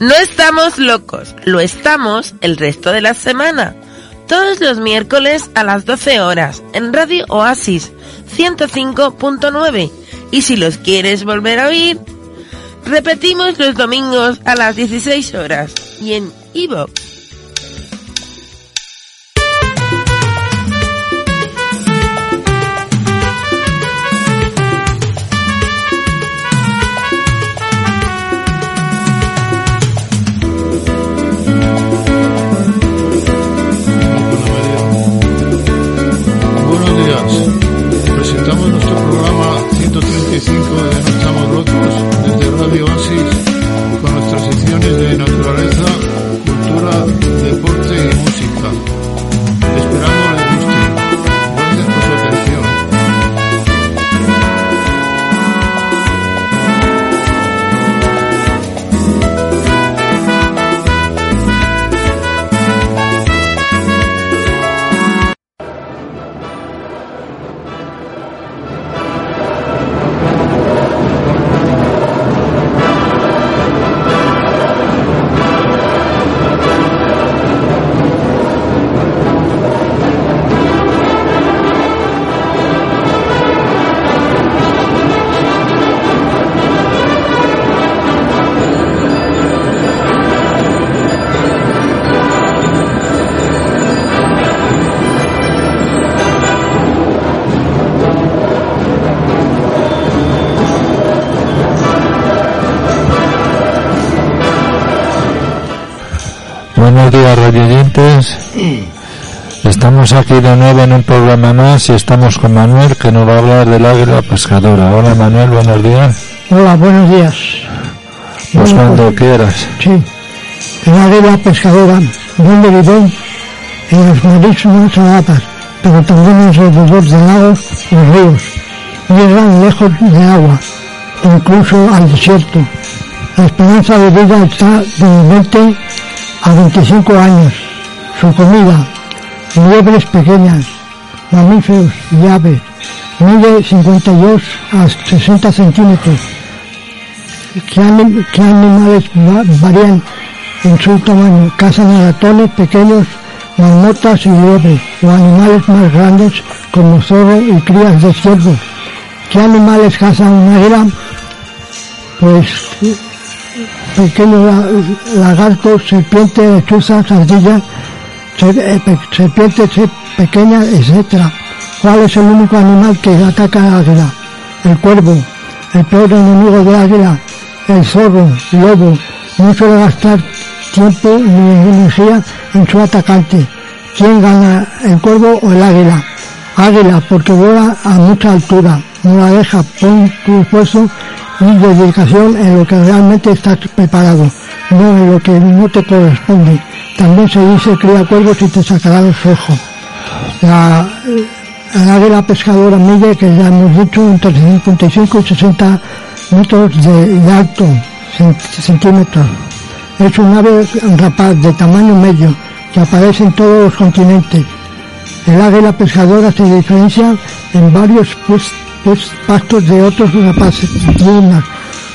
No estamos locos, lo estamos el resto de la semana. Todos los miércoles a las 12 horas en Radio Oasis 105.9. Y si los quieres volver a oír, repetimos los domingos a las 16 horas y en iVoox. Estamos aquí de nuevo en un programa más y estamos con Manuel que nos va a hablar del águila pescadora. Hola Manuel, buenos días. Hola, buenos días. Pues cuando pues, quieras. Sí, el águila pescadora, donde vive en los marismas agatas, pero también en los alrededor de lagos y ríos. Llegan lejos de agua, incluso al desierto. La esperanza de vida está de 20 a 25 años su comida, liebres pequeñas, mamíferos y aves, mide 52 a 60 centímetros. ¿Qué, animales varían en su tamaño? Cazan ratones pequeños, marmotas y liebres, o animales más grandes como zorro y crías de ciervos. ¿Qué animales cazan un águila? Pues pequeños lagartos, serpientes, lechuzas, ardillas eh, serpientes pequeñas, etc. ¿Cuál es el único animal que ataca al águila? El cuervo, el peor enemigo del águila, el zorro, el lobo, no suele gastar tiempo ni energía en su atacante. ¿Quién gana, el cuervo o el águila? Águila, porque vuela a mucha altura, no la deja, pon tu esfuerzo y dedicación en lo que realmente estás preparado, no en lo que no te corresponde. También se dice cría cuervos y te sacará los ojos. La, águila pescadora mide, que ya hemos dicho, entre 55 y 60 metros de, alto, centímetros. Es un ave rapaz de tamaño medio que aparece en todos los continentes. El águila pescadora se diferencia en varios pues, pues, pastos de otros rapaces.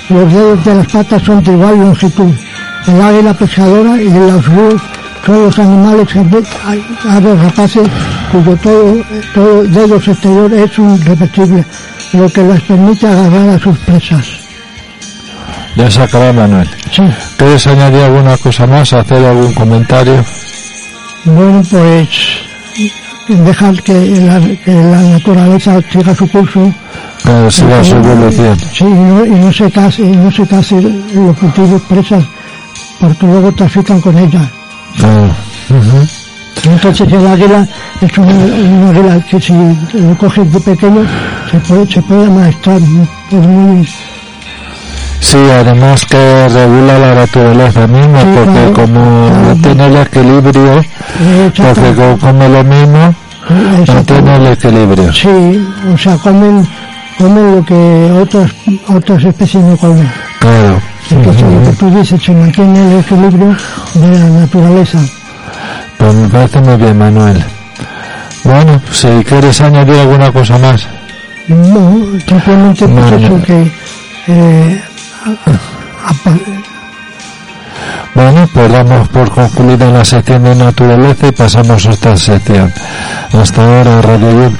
Los dedos de las patas son de igual longitud el águila pescadora y los ríos son los animales que aves rapaces cuyo todo, todo dedos exterior es un repetible, lo que les permite agarrar a sus presas. Ya se acaba Manuel. Sí. ¿Quieres añadir alguna cosa más, hacer algún comentario? Bueno, pues dejar que la, que la naturaleza siga su curso. Pero siga su evolución. Sí, y no, y no se case, no se case los cultivos presas porque luego trafican con ella. Entonces el águila es una, águila que si lo coges de pequeño se puede, se puede amaestrar, muy... Sí, además que regula la naturaleza misma, porque como no tiene el equilibrio, porque come lo mismo, no tiene el equilibrio. Sí, o sea, comen, comen lo que otras, otras especies no comen. Claro. Entonces, lo que tú dices, se mantiene el equilibrio de la naturaleza. Pues me parece muy bien, Manuel. Bueno, si quieres añadir alguna cosa más. No, simplemente pues eso que... Eh, Bueno, pues damos por concluida la sección de naturaleza y pasamos a esta sección. Hasta ahora, Radio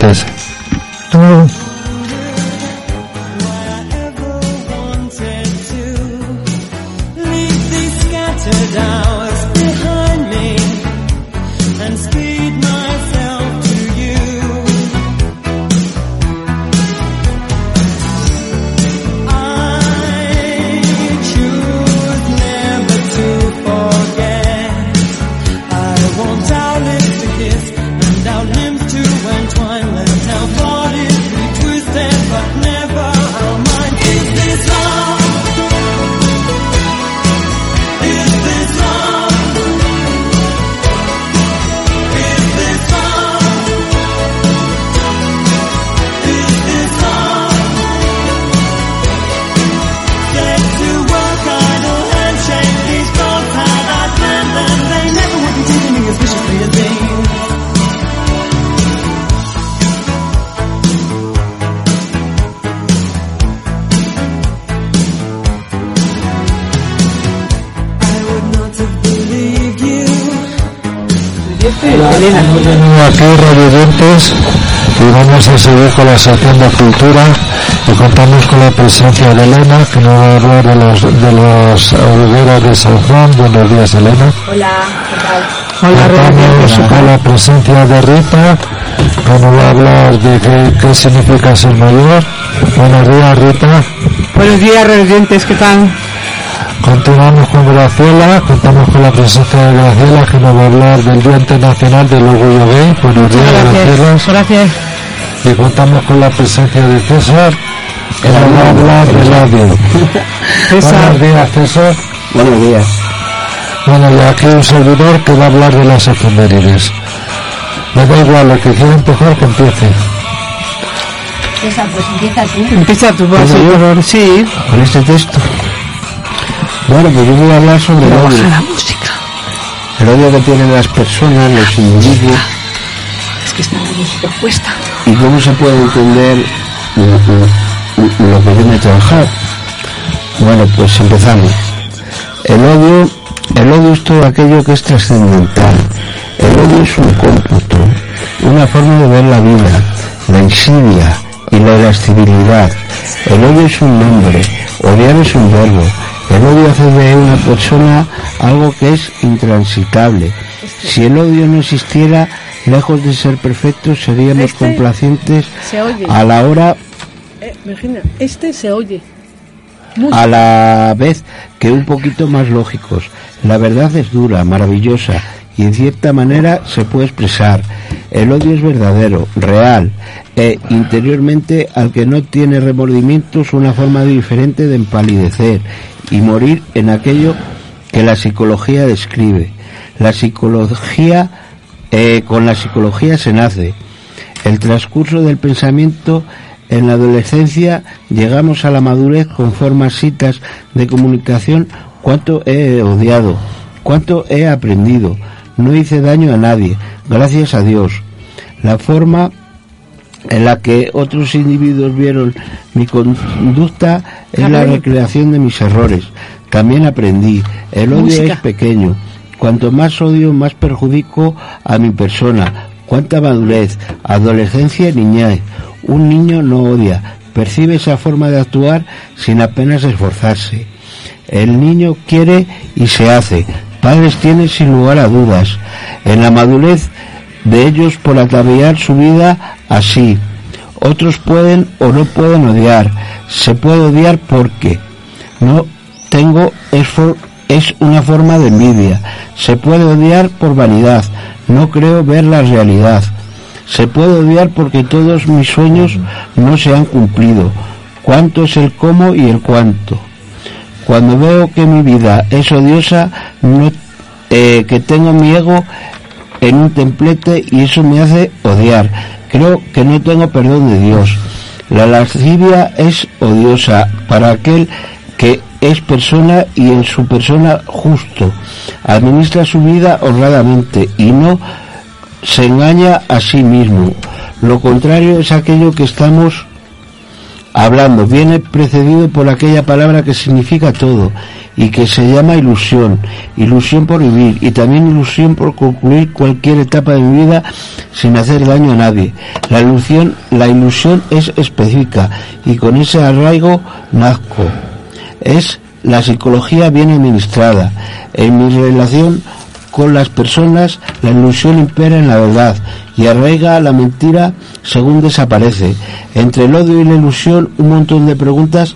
y vamos a seguir con la sección de cultura y contamos con la presencia de Elena que nos va a hablar de los de los hogueros de San Juan. Buenos días Elena. Hola, ¿qué tal? Hola, con la presencia de Rita que nos va a hablar de qué, qué significa ser mayor. Buenos días Rita. Buenos días radioyentes, ¿qué tal? Continuamos con Graciela, contamos con la presencia de Graciela que nos va a hablar del Día Internacional del Orgullo Gay. Buenos días, Graciela. Gracias. Y contamos con la presencia de César que nos va a hablar del audio. Buenos días, César. Buenos días. Bueno, y aquí un servidor que va a hablar de las efemérides. Me da igual, lo que quiera empezar que empiece. César, pues empieza tú. Empieza tú, pues, sí, sí. Con este texto. Bueno, pues yo voy a hablar sobre el odio. la música. El odio que tienen las personas, los individuos. Es que está la música puesta. Y cómo se puede entender lo que viene a trabajar. Bueno, pues empezamos. El odio, el odio es todo aquello que es trascendental. El odio es un cómputo, una forma de ver la vida, la insidia y la irascibilidad. El odio es un nombre, odiar es un verbo, el odio hace de una persona algo que es intransitable. Si el odio no existiera, lejos de ser perfectos, seríamos Este complacientes se oye. a la hora, Eh, Virginia, este se oye. a la vez que un poquito más lógicos. La verdad es dura, maravillosa y en cierta manera se puede expresar. El odio es verdadero, real e interiormente al que no tiene remordimientos una forma diferente de empalidecer y morir en aquello que la psicología describe. La psicología, eh, con la psicología se nace. El transcurso del pensamiento en la adolescencia llegamos a la madurez con formas citas de comunicación. ¿Cuánto he odiado? ¿Cuánto he aprendido? No hice daño a nadie, gracias a Dios. La forma en la que otros individuos vieron mi conducta es la recreación de mis errores. También aprendí. El odio Música. es pequeño. Cuanto más odio, más perjudico a mi persona. Cuánta madurez, adolescencia y niñez. Un niño no odia, percibe esa forma de actuar sin apenas esforzarse. El niño quiere y se hace. Padres tienen sin lugar a dudas. En la madurez de ellos por ataviar su vida así. Otros pueden o no pueden odiar. Se puede odiar porque no tengo es, for- es una forma de envidia. Se puede odiar por vanidad. No creo ver la realidad. Se puede odiar porque todos mis sueños no se han cumplido. ¿Cuánto es el cómo y el cuánto? Cuando veo que mi vida es odiosa, eh, que tengo mi ego en un templete y eso me hace odiar. Creo que no tengo perdón de Dios. La lascivia es odiosa para aquel que es persona y en su persona justo. Administra su vida honradamente y no se engaña a sí mismo. Lo contrario es aquello que estamos hablando, viene precedido por aquella palabra que significa todo y que se llama ilusión, ilusión por vivir y también ilusión por concluir cualquier etapa de mi vida sin hacer daño a nadie. La ilusión, la ilusión es específica y con ese arraigo nazco. Es la psicología bien administrada. En mi relación con las personas, la ilusión impera en la verdad y arraiga la mentira según desaparece. Entre el odio y la ilusión, un montón de preguntas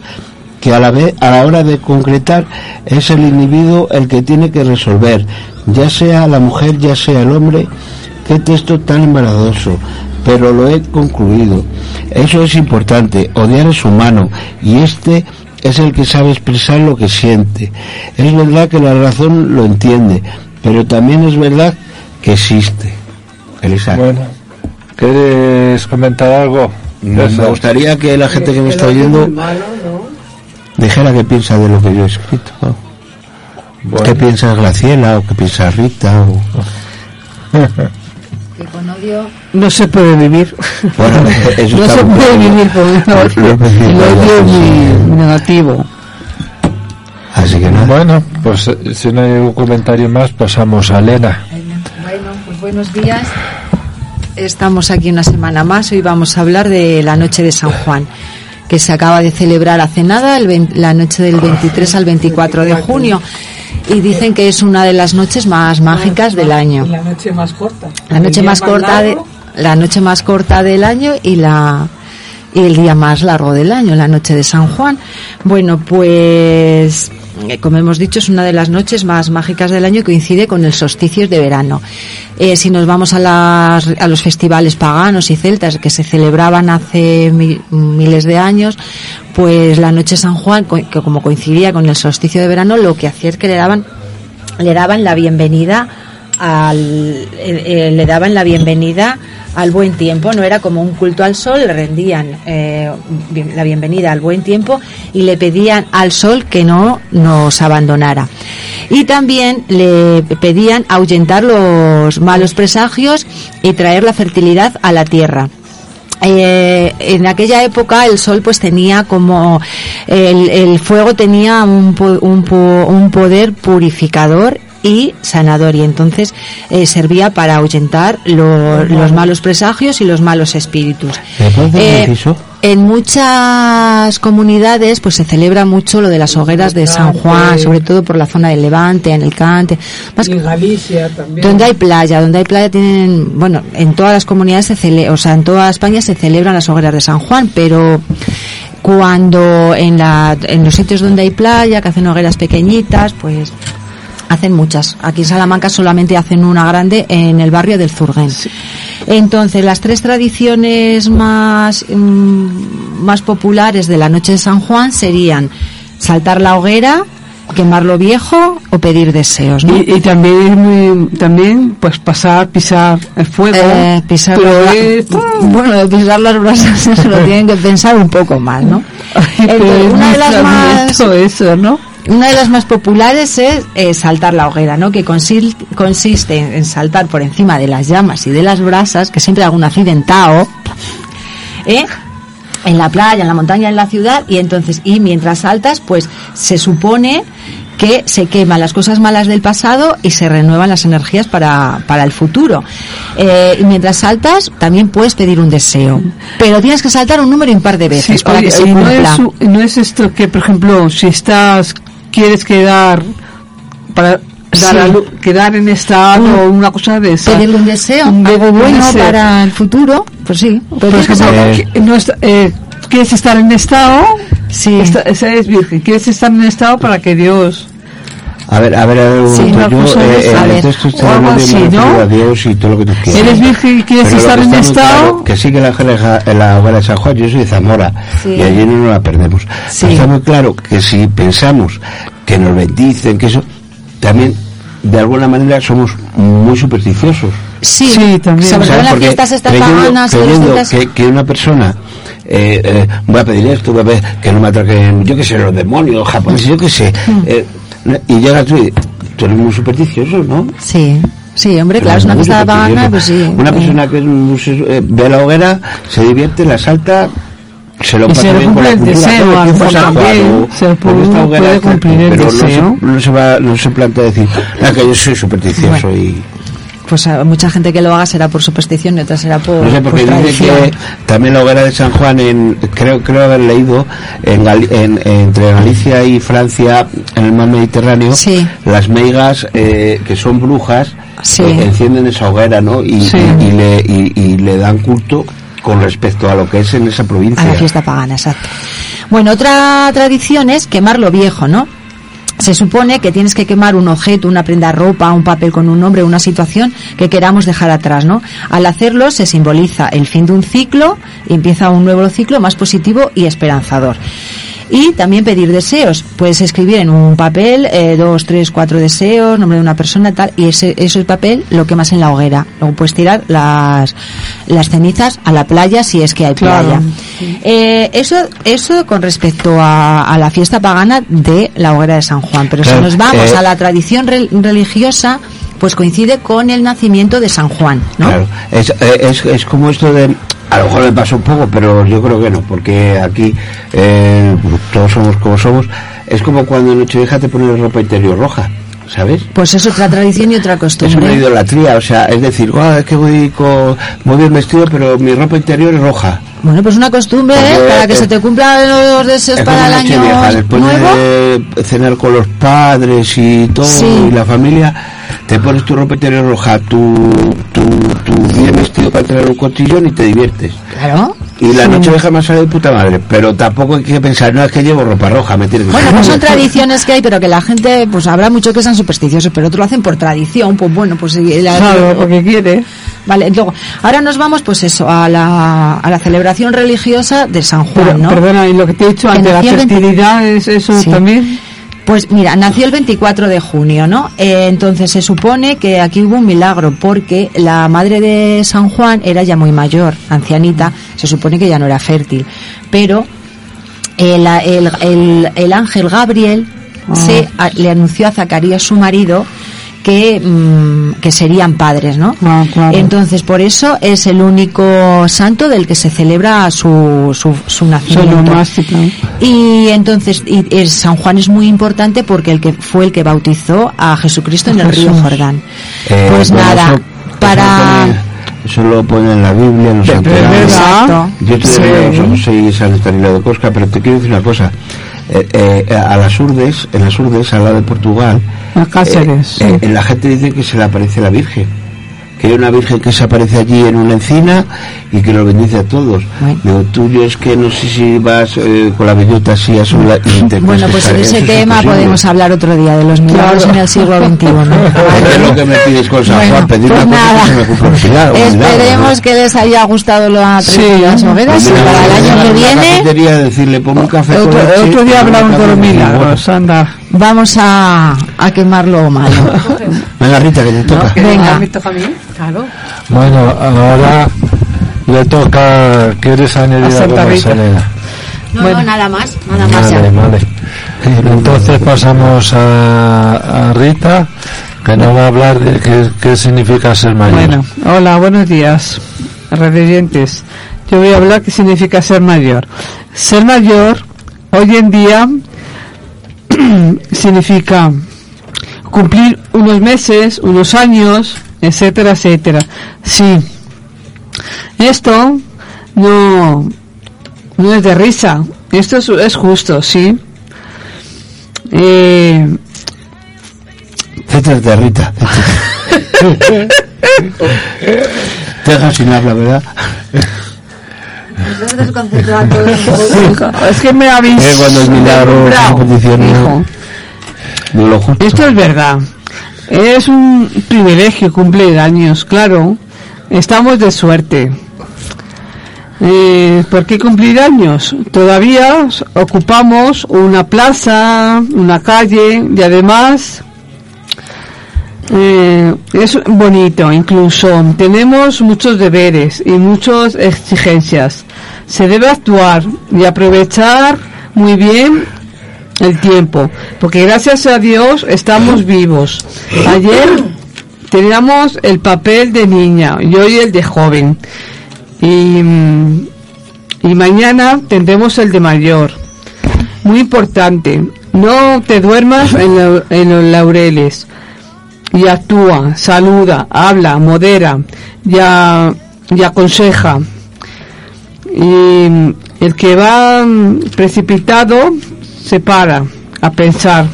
que a la vez, a la hora de concretar, es el individuo el que tiene que resolver, ya sea la mujer, ya sea el hombre. Qué texto tan embarazoso, pero lo he concluido. Eso es importante, odiar es humano y este es el que sabe expresar lo que siente. Es verdad que la razón lo entiende, pero también es verdad que existe. Elisa. Bueno, ¿quieres comentar algo? Me me gustaría que la gente que me está oyendo dijera qué piensa de lo que yo he escrito. Bueno. ¿Qué piensa Graciela o qué piensa Rita? O... Que con odio No se puede vivir. Bueno, eso no se puede bien. vivir con odio. El odio es muy negativo. Así que nada. Bueno, pues eh, si no hay un comentario más, pasamos a Elena. Bueno, pues buenos días. Estamos aquí una semana más. Hoy vamos a hablar de la noche de San Juan, que se acaba de celebrar hace nada, el la noche del 23 al 24 de junio. Y dicen que es una de las noches más mágicas del año. La noche más corta. La noche más corta de, la noche más corta del año y la y el día más largo del año, la noche de San Juan. Bueno, pues como hemos dicho, es una de las noches más mágicas del año y coincide con el solsticio de verano. Eh, si nos vamos a, las, a los festivales paganos y celtas que se celebraban hace mi- miles de años, pues la noche de San Juan, que como coincidía con el solsticio de verano, lo que hacía es que le daban le daban la bienvenida al eh, eh, le daban la bienvenida al buen tiempo no era como un culto al sol le rendían eh, la bienvenida al buen tiempo y le pedían al sol que no nos abandonara. Y también le pedían ahuyentar los malos presagios y traer la fertilidad a la tierra. En aquella época el sol pues tenía como el, fuego tenía un, un, un poder purificador y sanador y entonces eh, servía para ahuyentar lo- los malos presagios y los malos espíritus. ¿Me puedes dar un Eh, en muchas comunidades pues se celebra mucho lo de las hogueras de San Juan, sobre todo por la zona del Levante, en el Cante. Más en Galicia también. donde hay playa, donde hay playa tienen, bueno, en todas las comunidades se cele, o sea, en toda España se celebran las hogueras de San Juan, pero cuando en la, en los sitios donde hay playa, que hacen hogueras pequeñitas, pues hacen muchas. Aquí en Salamanca solamente hacen una grande en el barrio del Zurguén. Entonces, las tres tradiciones más, mm, más populares de la noche de San Juan serían saltar la hoguera, quemar lo viejo o pedir deseos, ¿no? Y, y también también pues pasar, pisar el fuego. Eh, pisar pero es- bueno pisar las brasas se lo tienen que pensar un poco más no Entonces, una de las más eso, ¿no? Una de las más populares es eh, saltar la hoguera no que consiste en, en saltar por encima de las llamas y de las brasas que siempre hay algún accidentado ¿eh? en la playa, en la montaña, en la ciudad, y entonces, y mientras saltas, pues se supone que se queman las cosas malas del pasado y se renuevan las energías para, para el futuro. Eh, y mientras saltas, también puedes pedir un deseo, pero tienes que saltar un número impar de veces Sí, para oye, que se y no cumpla. es, no es esto que, por ejemplo, si estás, quieres quedar para dar Sí. a quedar en estado o una cosa de esa. Pedirle un deseo, Un algo bueno deseo. para el futuro, pues sí. pero Por ejemplo, que no está- eh, quieres estar en estado, Sí. esta- esa es virgen, quieres estar en estado para que Dios A ver, a ver, a ver, Sí, yo cosa eh, es- en a ver, está algo así, ¿no? Dios y todo lo que tú quieras. eres virgen y quieres Pero estar que en estado, claro, que sí que la en la hoguera de San Juan, yo soy de Zamora, Sí. y allí no nos la perdemos. Sí. Pero está muy claro que si pensamos que nos bendicen, que eso, también de alguna manera somos muy supersticiosos. Sí, Sí, también. sobre todo en las fiestas estas creyendo- paganas que, que una persona eh, eh, voy a pedir esto, voy a pedir que no me atraquen, yo que sé, los demonios japoneses, yo que sé, Mm. eh, y llegas tú y tú eres muy supersticioso, ¿no? Sí, sí, hombre, claro, es una fiesta pagana, pues sí. Una eh, persona que eh, ve la hoguera, se divierte, la salta, se lo pasa bien con la cultura, deseo, a lo mejor también, se puede- cumplir el pero no se- deseo. No se, va, no se plantea decir, "Ah, que yo soy supersticioso y... Pues a mucha gente que lo haga será por superstición y otra será por, No sé, porque por dice que también la hoguera de San Juan, en, creo, creo haber leído, en, en- entre Galicia y Francia, en el mar Mediterráneo, Sí. las meigas, eh, que son brujas, Sí. eh, encienden esa hoguera, ¿no? Y, Sí. y- y le, y- y le dan culto con respecto a lo que es en esa provincia. A la fiesta pagana, exacto. Bueno, otra tradición es quemar lo viejo, ¿no? Se supone que tienes que quemar un objeto, una prenda ropa, un papel con un nombre, una situación que queramos dejar atrás, ¿no? Al hacerlo se simboliza el fin de un ciclo y empieza un nuevo ciclo más positivo y esperanzador. Y también pedir deseos. Puedes escribir en un papel eh, dos, tres, cuatro deseos, nombre de una persona, tal, y ese, ese papel lo quemas en la hoguera. Luego puedes tirar las, las cenizas a la playa si es que hay Claro. playa. Eh, eso, eso con respecto a, a la fiesta pagana de la hoguera de San Juan. Pero Claro, si nos vamos eh, a la tradición re- religiosa, pues coincide con el nacimiento de San Juan, ¿no? Claro, es, eh, es, es como esto de, a lo mejor me pasa un poco, pero yo creo que no, porque aquí eh, todos somos como somos, es como cuando en Nochevieja te pones ropa interior roja, ¿sabes? Pues es otra tradición y otra Es una costumbre. idolatría, o sea, es decir, "Guau, es que voy con, muy bien vestido, pero mi ropa interior es roja. Bueno, pues una costumbre ¿eh? para que eh, se te cumplan los deseos Es para el año Nochevieja, después nuevo. de cenar con los padres y todo, Sí. y la familia, te pones tu ropa interior roja, tu, tu, tu bien vestido para a un cotillón y te diviertes. Claro. Y la noche me ha salido de puta madre, pero tampoco hay que pensar, no es que llevo ropa roja, me tiene que Bueno, pues son tradiciones que hay, pero que la gente, pues habrá muchos que sean supersticiosos, pero otros lo hacen por tradición, pues bueno, pues la- Claro, porque quiere. Vale, luego, ahora nos vamos, pues eso, a la, a la celebración religiosa de San Juan, Pero, ¿no? Perdona, y lo que te he dicho Que antes, la el 20 fertilidad, ¿es eso Sí. también? Pues mira, nació el 24 de junio, ¿no? Eh, entonces se supone que aquí hubo un milagro porque la madre de San Juan era ya muy mayor, ancianita, se supone que ya no era fértil, pero el, el, el- el ángel Gabriel se, a- le anunció a Zacarías, su marido, que, mm, que serían padres, ¿no? Ah, claro. Entonces, por eso es el único santo del que se celebra su, su, su nacimiento. Y entonces y, y San Juan es muy importante porque el que fue el que bautizó a Jesucristo en el río. Jordán. Eh, pues bueno, nada, eso- para Eso lo, pone, eso lo pone en la Biblia, en los. Exacto. Yo te Sí. San José y San Estanislao de Cosca, pero te quiero decir una cosa. Eh, eh, a las Urdes, en las Urdes, al lado de Portugal, A Cáceres. eh, eh, la gente dice que se le aparece la Virgen. Que hay una Virgen que se aparece allí en una encina y que lo bendice a todos. Bueno. Digo, tú, yo es que no sé si vas eh, con la bellota así a su la- y te bueno, pues eso ese es tema imposible. podemos hablar otro día de los milagros Claro. en el siglo XXI. ¿Qué es lo que me pides con San Juan? Pedir pues una cosa nada. que se me un milagro, Esperemos ¿no? que les haya gustado la Sí. de las hogueras y para el año que viene cafetería a decirle, ponme un café con Otro, leche, otro día hablamos de los con milagros, anda. Vamos a, a quemar lo malo. Venga, Rita, que te toca. Venga. ¿Me toca a mí? Claro. Bueno, ahora le toca. ¿Quieres añadir algo más. Elena? No, Bueno. no, nada más, nada más ya. Vale, vale. Entonces pasamos a, a Rita, que nos va a hablar de qué, qué significa ser mayor. Bueno, hola, buenos días, redeyentes. Yo voy a hablar qué significa ser mayor. Ser mayor, hoy en día, significa cumplir unos meses, unos años, etcétera, etcétera. Sí. Esto no, no es de risa. Esto es, es justo, sí. Eh, Céntrate, Rita. céntrate. Te dejas sin hablar, ¿verdad? Es que me habéis Eh, cuando el milagro hijo. no, no lo justo. Esto es verdad. Es un privilegio cumplir años, claro. Estamos de suerte. Eh, ¿Por qué cumplir años? Todavía ocupamos una plaza, una calle y además eh, es bonito incluso. Tenemos muchos deberes y muchas exigencias. Se debe actuar y aprovechar muy bien el tiempo, porque gracias a Dios estamos vivos. Ayer teníamos el papel de niña y hoy el de joven. Y, mm, y mañana tendremos el de mayor. Muy importante, no te duermas en, en los laureles y actúa, saluda, habla, modera y, y aconseja. Y el que va mm, precipitado se para a pensar.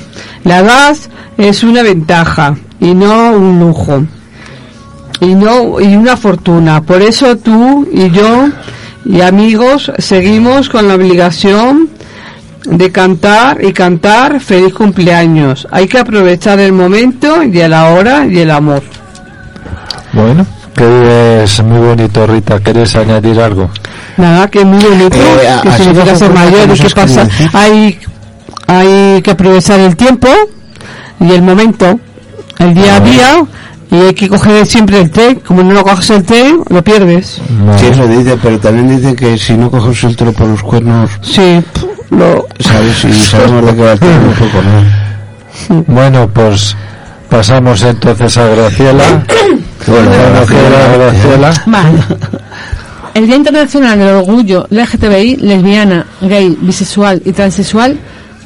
La edad es una ventaja y no un lujo y no y una fortuna. Por eso tú y yo y amigos seguimos con la obligación de cantar y cantar feliz cumpleaños. Hay que aprovechar el momento y la hora y el amor. Bueno, que es muy bonito, Rita. ¿Quieres añadir algo? Nada, que es muy bonito, Eh, que significa ser mayor y que pasa. Hay, hay que aprovechar el tiempo y el momento, el día a día, y hay que coger siempre el té. Como no lo coges el té, lo pierdes. No. Sí, eso dice, pero también dice que si no coges el toro por los cuernos, Sí, lo, ¿sabes? Y sabemos de qué va el tema un poco, ¿no? Bueno, pues pasamos entonces a Graciela. Bueno, Graciela. Vale. El Día Internacional del Orgullo LGTBI, lesbiana, gay, bisexual y transexual,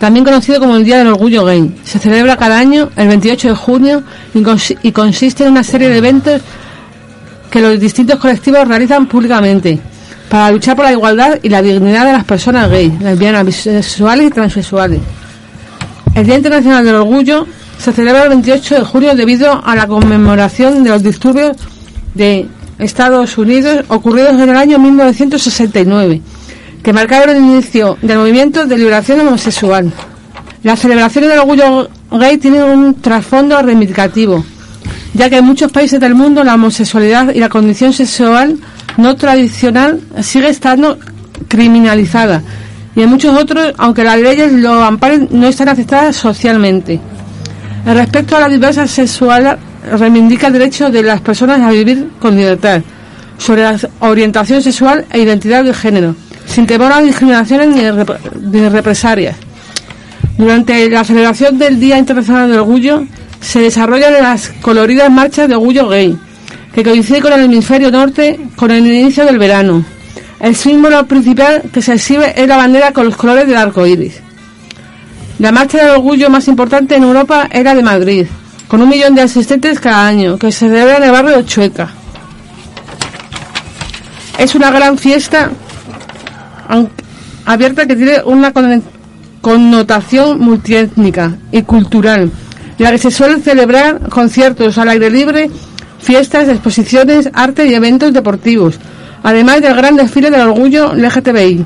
también conocido como el Día del Orgullo Gay, se celebra cada año el 28 de junio y, consi- y consiste en una serie de eventos que los distintos colectivos realizan públicamente para luchar por la igualdad y la dignidad de las personas gay, lesbianas, bisexuales y transexuales. El Día Internacional del Orgullo se celebra el 28 de junio debido a la conmemoración de los disturbios de Estados Unidos ocurridos en el año 1969, que marcaron el inicio del movimiento de liberación homosexual. Las celebraciones del orgullo gay tienen un trasfondo reivindicativo, ya que en muchos países del mundo la homosexualidad y la condición sexual no tradicional sigue estando criminalizada y en muchos otros, aunque las leyes lo amparen, no están aceptadas socialmente. Respecto a la diversidad sexual reivindica el derecho de las personas a vivir con libertad sobre la orientación sexual e identidad de género, sin temor a discriminaciones ni, rep- represalias. Durante la celebración del Día Internacional del Orgullo se desarrollan las coloridas marchas de orgullo gay, que coincide con el hemisferio norte con el inicio del verano. El símbolo principal que se exhibe es la bandera con los colores del arco iris. La marcha del orgullo más importante en Europa era de Madrid, con un millón de asistentes cada año, que se celebra en el barrio de Chueca. Es una gran fiesta abierta que tiene una con- connotación multiétnica y cultural, la que se suelen celebrar conciertos al aire libre, fiestas, exposiciones, arte y eventos deportivos, además del gran desfile del orgullo LGTBI.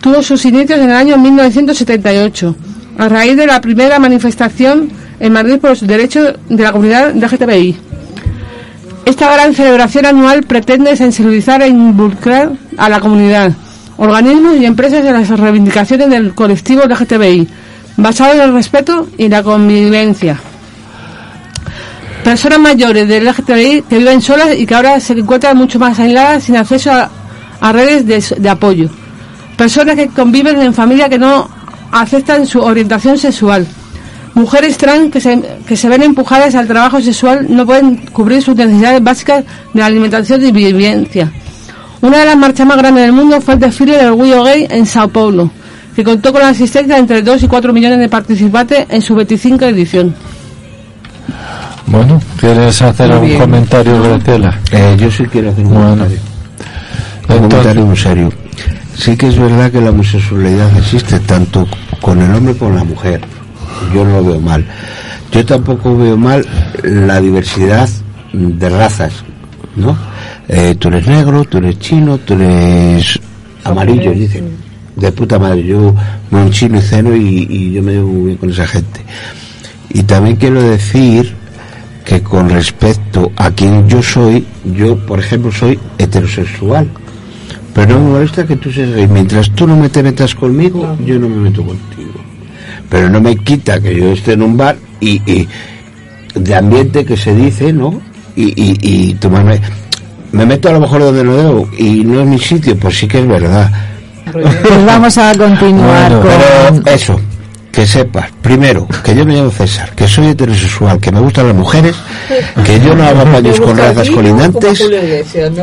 Tuvo sus inicios en el año 1978, a raíz de la primera manifestación en Madrid por los derechos de la comunidad LGTBI. Esta gran celebración anual pretende sensibilizar e involucrar a la comunidad, organismos y empresas en las reivindicaciones del colectivo LGTBI, basado en el respeto y la convivencia. Personas mayores del LGTBI que viven solas y que ahora se encuentran mucho más aisladas sin acceso a, redes de, de apoyo. Personas que conviven en familias que no aceptan su orientación sexual. Mujeres trans que se, que se ven empujadas al trabajo sexual no pueden cubrir sus necesidades básicas de alimentación y vivencia. Una de las marchas más grandes del mundo fue el desfile del orgullo gay en Sao Paulo, que contó con la asistencia de entre 2 y 4 millones de participantes en su 25 edición. Bueno, ¿quieres hacer Muy bien. comentario, Graciela? Eh, yo sí quiero hacer un Bueno. comentario. Un Entonces- comentario muy serio. Sí que es verdad que la homosexualidad existe tanto con el hombre como con la mujer. Yo no lo veo mal. Yo tampoco veo mal la diversidad de razas, ¿no? Eh, tú eres negro, tú eres chino, tú eres amarillo, dicen. De puta madre, yo muy chino y ceno y, y yo me llevo muy bien con esa gente. Y también quiero decir que con respecto a quien yo soy, yo por ejemplo soy heterosexual. Pero no me molesta que tú seas gay. Mientras tú no me te metas conmigo, yo no me meto contigo. Pero no me quita que yo esté en un bar y, y de ambiente que se dice, ¿no? Y, y, y tomarme... Me meto a lo mejor donde no debo y no es mi sitio, pues sí que es verdad. Pues vamos a continuar Bueno, con... Pero eso, que sepas, primero, que yo me llamo César, que soy heterosexual, que me gustan las mujeres, que yo no hago apaños con razas colindantes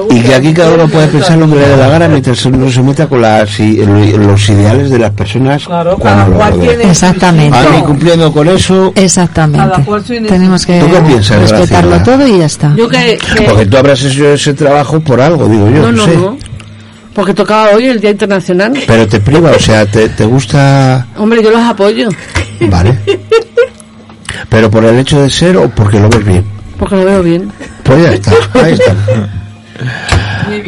y que aquí cada uno puede pensar lo que le dé la gana mientras no se meta con las, los ideales de las personas Claro, cuando cada lo cual tiene Exactamente. A mí cumpliendo con eso, Exactamente. Cada cual tiene Tenemos que ¿Tú qué piensas, respetarlo Graciela? todo y ya está. Yo que, que- porque tú habrás hecho ese trabajo por algo, digo yo, no, no, no, sé. Porque tocaba hoy el Día Internacional. Pero te priva, o sea, te, te gusta, Hombre, yo los apoyo. vale. Pero por el hecho de ser o porque lo ves bien. Porque lo veo bien. Pues ya está, ahí está.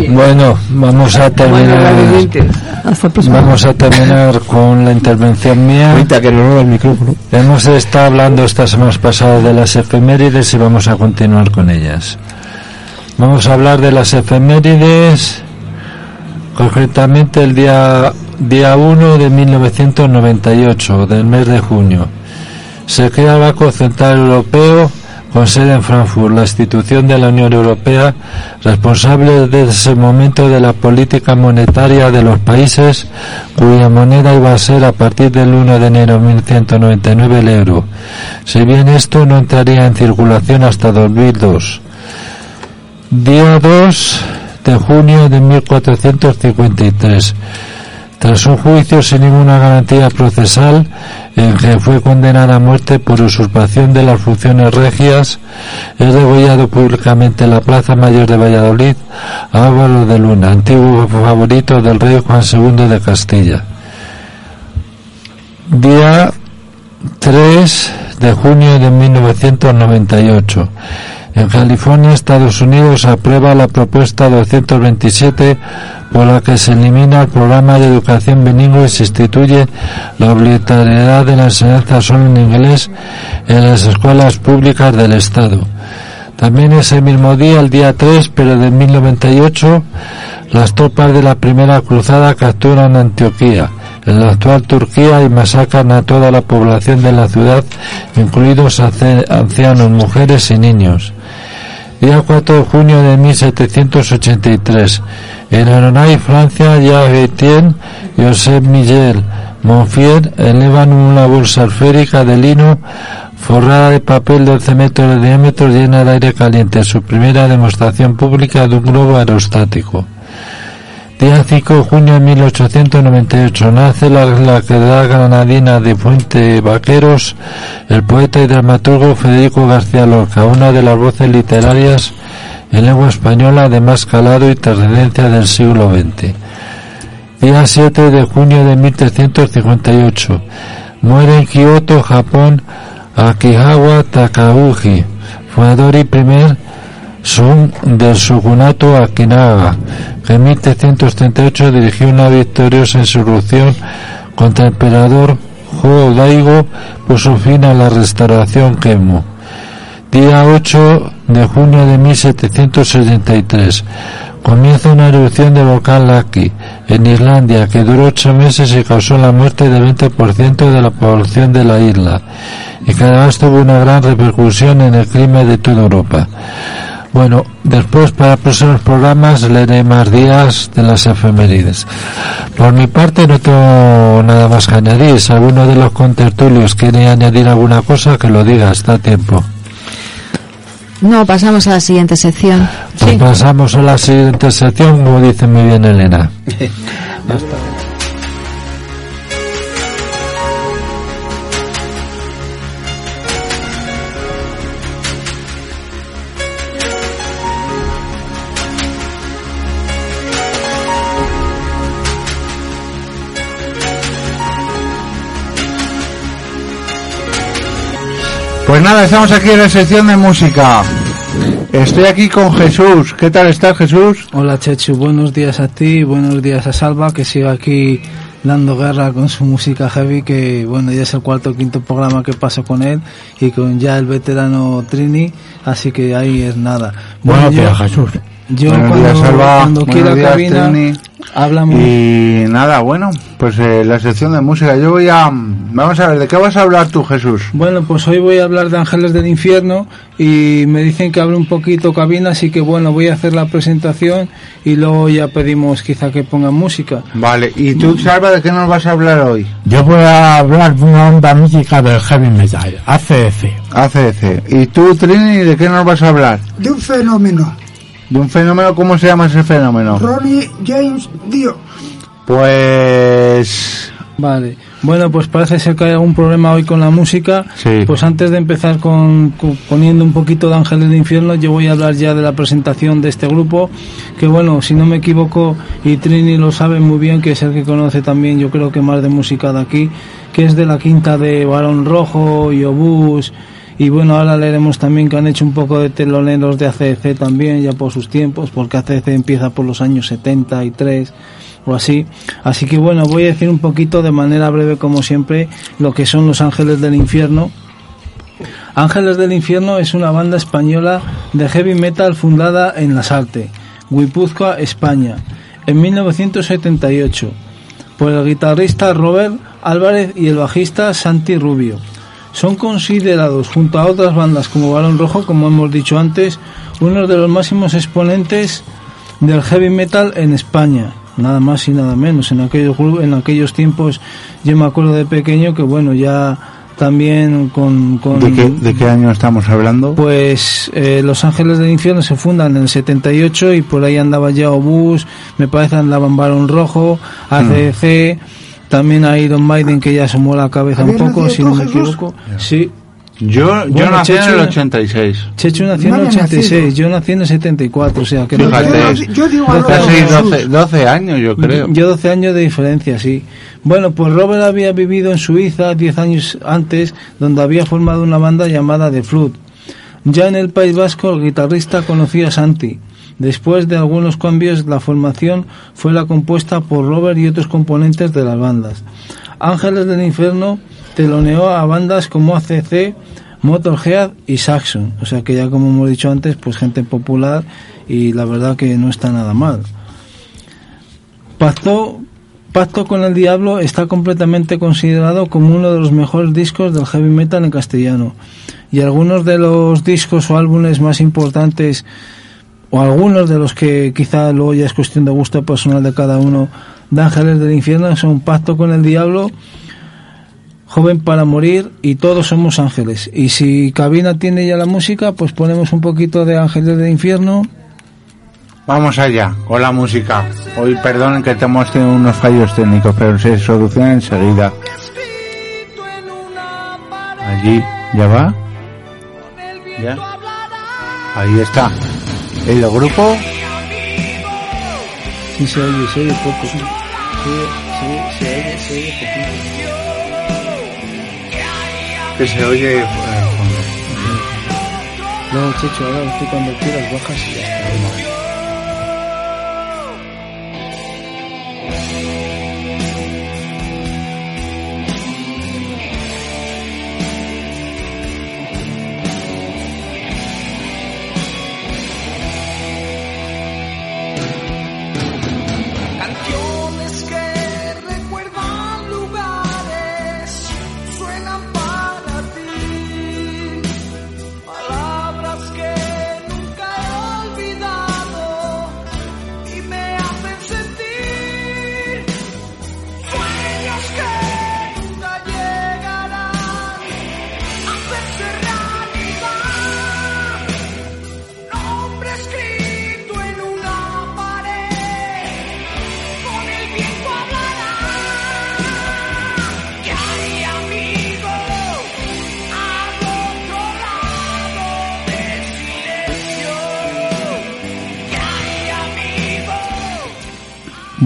Bueno, vamos a terminar. Hasta. Vamos a terminar con la intervención mía. Ahorita que no roba el micrófono. Hemos estado hablando estas semanas pasadas de las efemérides y vamos a continuar con ellas. Vamos a hablar de las efemérides, concretamente el día, día 1 de 1998, del mes de junio. Se crea el Banco Central Europeo con sede en Frankfurt, la institución de la Unión Europea responsable desde ese momento de la política monetaria de los países cuya moneda iba a ser a partir del 1 de enero de 1199 el euro. Si bien esto no entraría en circulación hasta 2002. Día 2 de junio de 1453. Tras un juicio sin ninguna garantía procesal, en que fue condenada a muerte por usurpación de las funciones regias, es degollado públicamente en la Plaza Mayor de Valladolid Álvaro de Luna, antiguo favorito del rey Juan II de Castilla. Día 3 de junio de 1998. En California, Estados Unidos aprueba la propuesta 227 por la que se elimina el programa de educación bilingüe y se instituye la obligatoriedad de la enseñanza solo en inglés en las escuelas públicas del Estado. También ese mismo día, el día 3, pero de 1098, las tropas de la primera cruzada capturan Antioquía, en la actual Turquía, y masacran a toda la población de la ciudad, incluidos ancianos, mujeres y niños. Día 4 de junio de 1783. En Aronay, Francia, Jacques Etienne José Miguel Monfier elevan una bolsa esférica de lino forrada de papel de 11 metros de diámetro llena de aire caliente, su primera demostración pública de un globo aerostático. Día 5 de junio de 1898 nace la, la granadina de Fuente Vaqueros el poeta y dramaturgo Federico García Lorca, una de las voces literarias en lengua española de más calado y trascendencia del siglo XX. Día 7 de junio de 1358 muere en Kioto, Japón, Akihawa Takauji, fundador y primer son del shogunato Akinaga, que en 1738 dirigió una victoriosa insurrección contra el emperador Ho-Daigo, puso fin a la restauración Kemo. Día 8 de junio de 1773. Comienza una erupción del volcán Laki en Islandia que duró ocho meses y causó la muerte del 20% de la población de la isla y que además tuvo una gran repercusión en el clima de toda Europa. Bueno, después para próximos programas leeré más días de las efemérides. Por mi parte no tengo nada más que añadir. Si alguno de los contertulios quiere añadir alguna cosa, que lo diga, está a tiempo. No, pasamos a la siguiente sección. Pues pasamos a la siguiente sección, como dice muy bien Elena. Pues nada, estamos aquí en la sección de música. Estoy aquí con Jesús. ¿Qué tal estás, Jesús? Hola Chechu, buenos días a ti, buenos días a Salva, que sigue aquí dando guerra con su música heavy, que bueno, ya es el cuarto o quinto programa que paso con él, y con ya el veterano Trini, así que ahí es nada. Bueno, pero Jesús, Yo Buenos cuando, días, Alba. cuando quiera días, cabina, Trini. hablamos. Y nada, bueno, pues eh, la sección de música. Yo voy a... Vamos a ver, ¿de qué vas a hablar tú, Jesús? Bueno, pues hoy voy a hablar de Ángeles del Infierno y me dicen que hable un poquito cabina, así que bueno, voy a hacer la presentación y luego ya pedimos quizá que pongan música. Vale, ¿y tú, Salva, de qué nos vas a hablar hoy? Yo voy a hablar de una onda mítica del heavy metal, ACF. ACC. ¿Y tú, Trini, de qué nos vas a hablar? De un fenómeno. ¿De un fenómeno? ¿Cómo se llama ese fenómeno? Ronnie James Dio. Pues... Vale. Bueno, pues parece ser que hay algún problema hoy con la música. Sí. Pues antes de empezar con, con- poniendo un poquito de Ángeles del Infierno, yo voy a hablar ya de la presentación de este grupo, que bueno, si no me equivoco, y Trini lo sabe muy bien, que es el que conoce también, yo creo que más de música de aquí, que es de la quinta de Barón Rojo y Obús. Y bueno, ahora leeremos también que han hecho un poco de teloneros de ACC también, ya por sus tiempos, porque ACC empieza por los años 73 o así. Así que bueno, voy a decir un poquito de manera breve, como siempre, lo que son los Ángeles del Infierno. Ángeles del Infierno es una banda española de heavy metal fundada en La Salte, Guipúzcoa, España, en 1978, por el guitarrista Robert Álvarez y el bajista Santi Rubio. Son considerados, junto a otras bandas como Balón Rojo, como hemos dicho antes, uno de los máximos exponentes del heavy metal en España, nada más y nada menos. En aquellos, en aquellos tiempos yo me acuerdo de pequeño que bueno, ya también con... con ¿De qué, de qué año estamos hablando? pues eh, Los Ángeles del Infierno se fundan en el 78 y por ahí andaba ya Obús, me parece andaban Barón Rojo, ACDC, también a Iron Maiden que ya asomó la cabeza un ¿Habías poco, si no me equivoco. Sí, Yo, yo Bueno, nací en Chechu- el 86. Chechu nació en el No había 86, nacido. yo nací en el 74, o sea que no- Fíjate. Yo, yo digo a Doce Robert Casi años. 12, 12 años, yo creo. Yo 12 años de diferencia, sí. Bueno, pues Robert había vivido en Suiza 10 años antes, donde había formado una banda llamada The Flood. Ya en el País Vasco, el guitarrista conocía a Santi. Después de algunos cambios, la formación fue la compuesta por Robert y otros componentes de las bandas. Ángeles del Infierno teloneó a bandas como ACC, Motorhead y Saxon. O sea que ya como hemos dicho antes, pues gente popular y la verdad que no está nada mal. Pacto, Pacto con el Diablo está completamente considerado como uno de los mejores discos del heavy metal en castellano. Y algunos de los discos o álbumes más importantes, o algunos de los que quizá luego ya es cuestión de gusto personal de cada uno, de Ángeles del Infierno, son Pacto con el Diablo, Joven para morir y todos somos ángeles. Y si Cabina tiene ya la música, pues ponemos un poquito de Ángeles del Infierno. Vamos allá, con la música. Hoy perdonen que hemos tenido unos fallos técnicos, pero se solucionan enseguida. Allí, ¿ya va? Ahí está. ¿El grupo? Sí, se oye, se oye poco. Sí, sí, se oye, se oye poquito. Que se oye... eh, No, Checho, ahora tú cuando quieras bajas y ya está.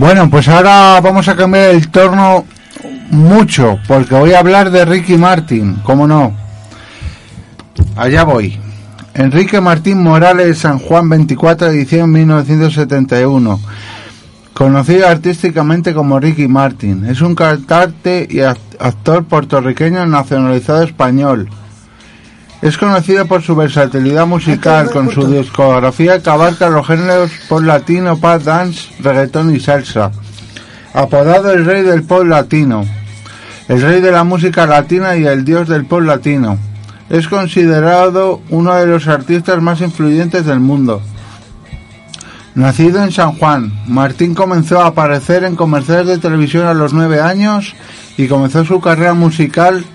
Bueno, pues ahora vamos a cambiar el torno mucho, porque voy a hablar de Ricky Martin, ¿cómo no? Allá voy. Enrique Martín Morales, San Juan, 24 de diciembre de 1971. Conocido artísticamente como Ricky Martin. Es un cantante y act- actor puertorriqueño nacionalizado español. Es conocido por su versatilidad musical, con su discografía que abarca los géneros pop latino, pop dance, reggaetón y salsa. Apodado el rey del pop latino, el rey de la música latina y el dios del pop latino. Es considerado uno de los artistas más influyentes del mundo. Nacido en San Juan, Martín comenzó a aparecer en comerciales de televisión a los nueve años y comenzó su carrera musical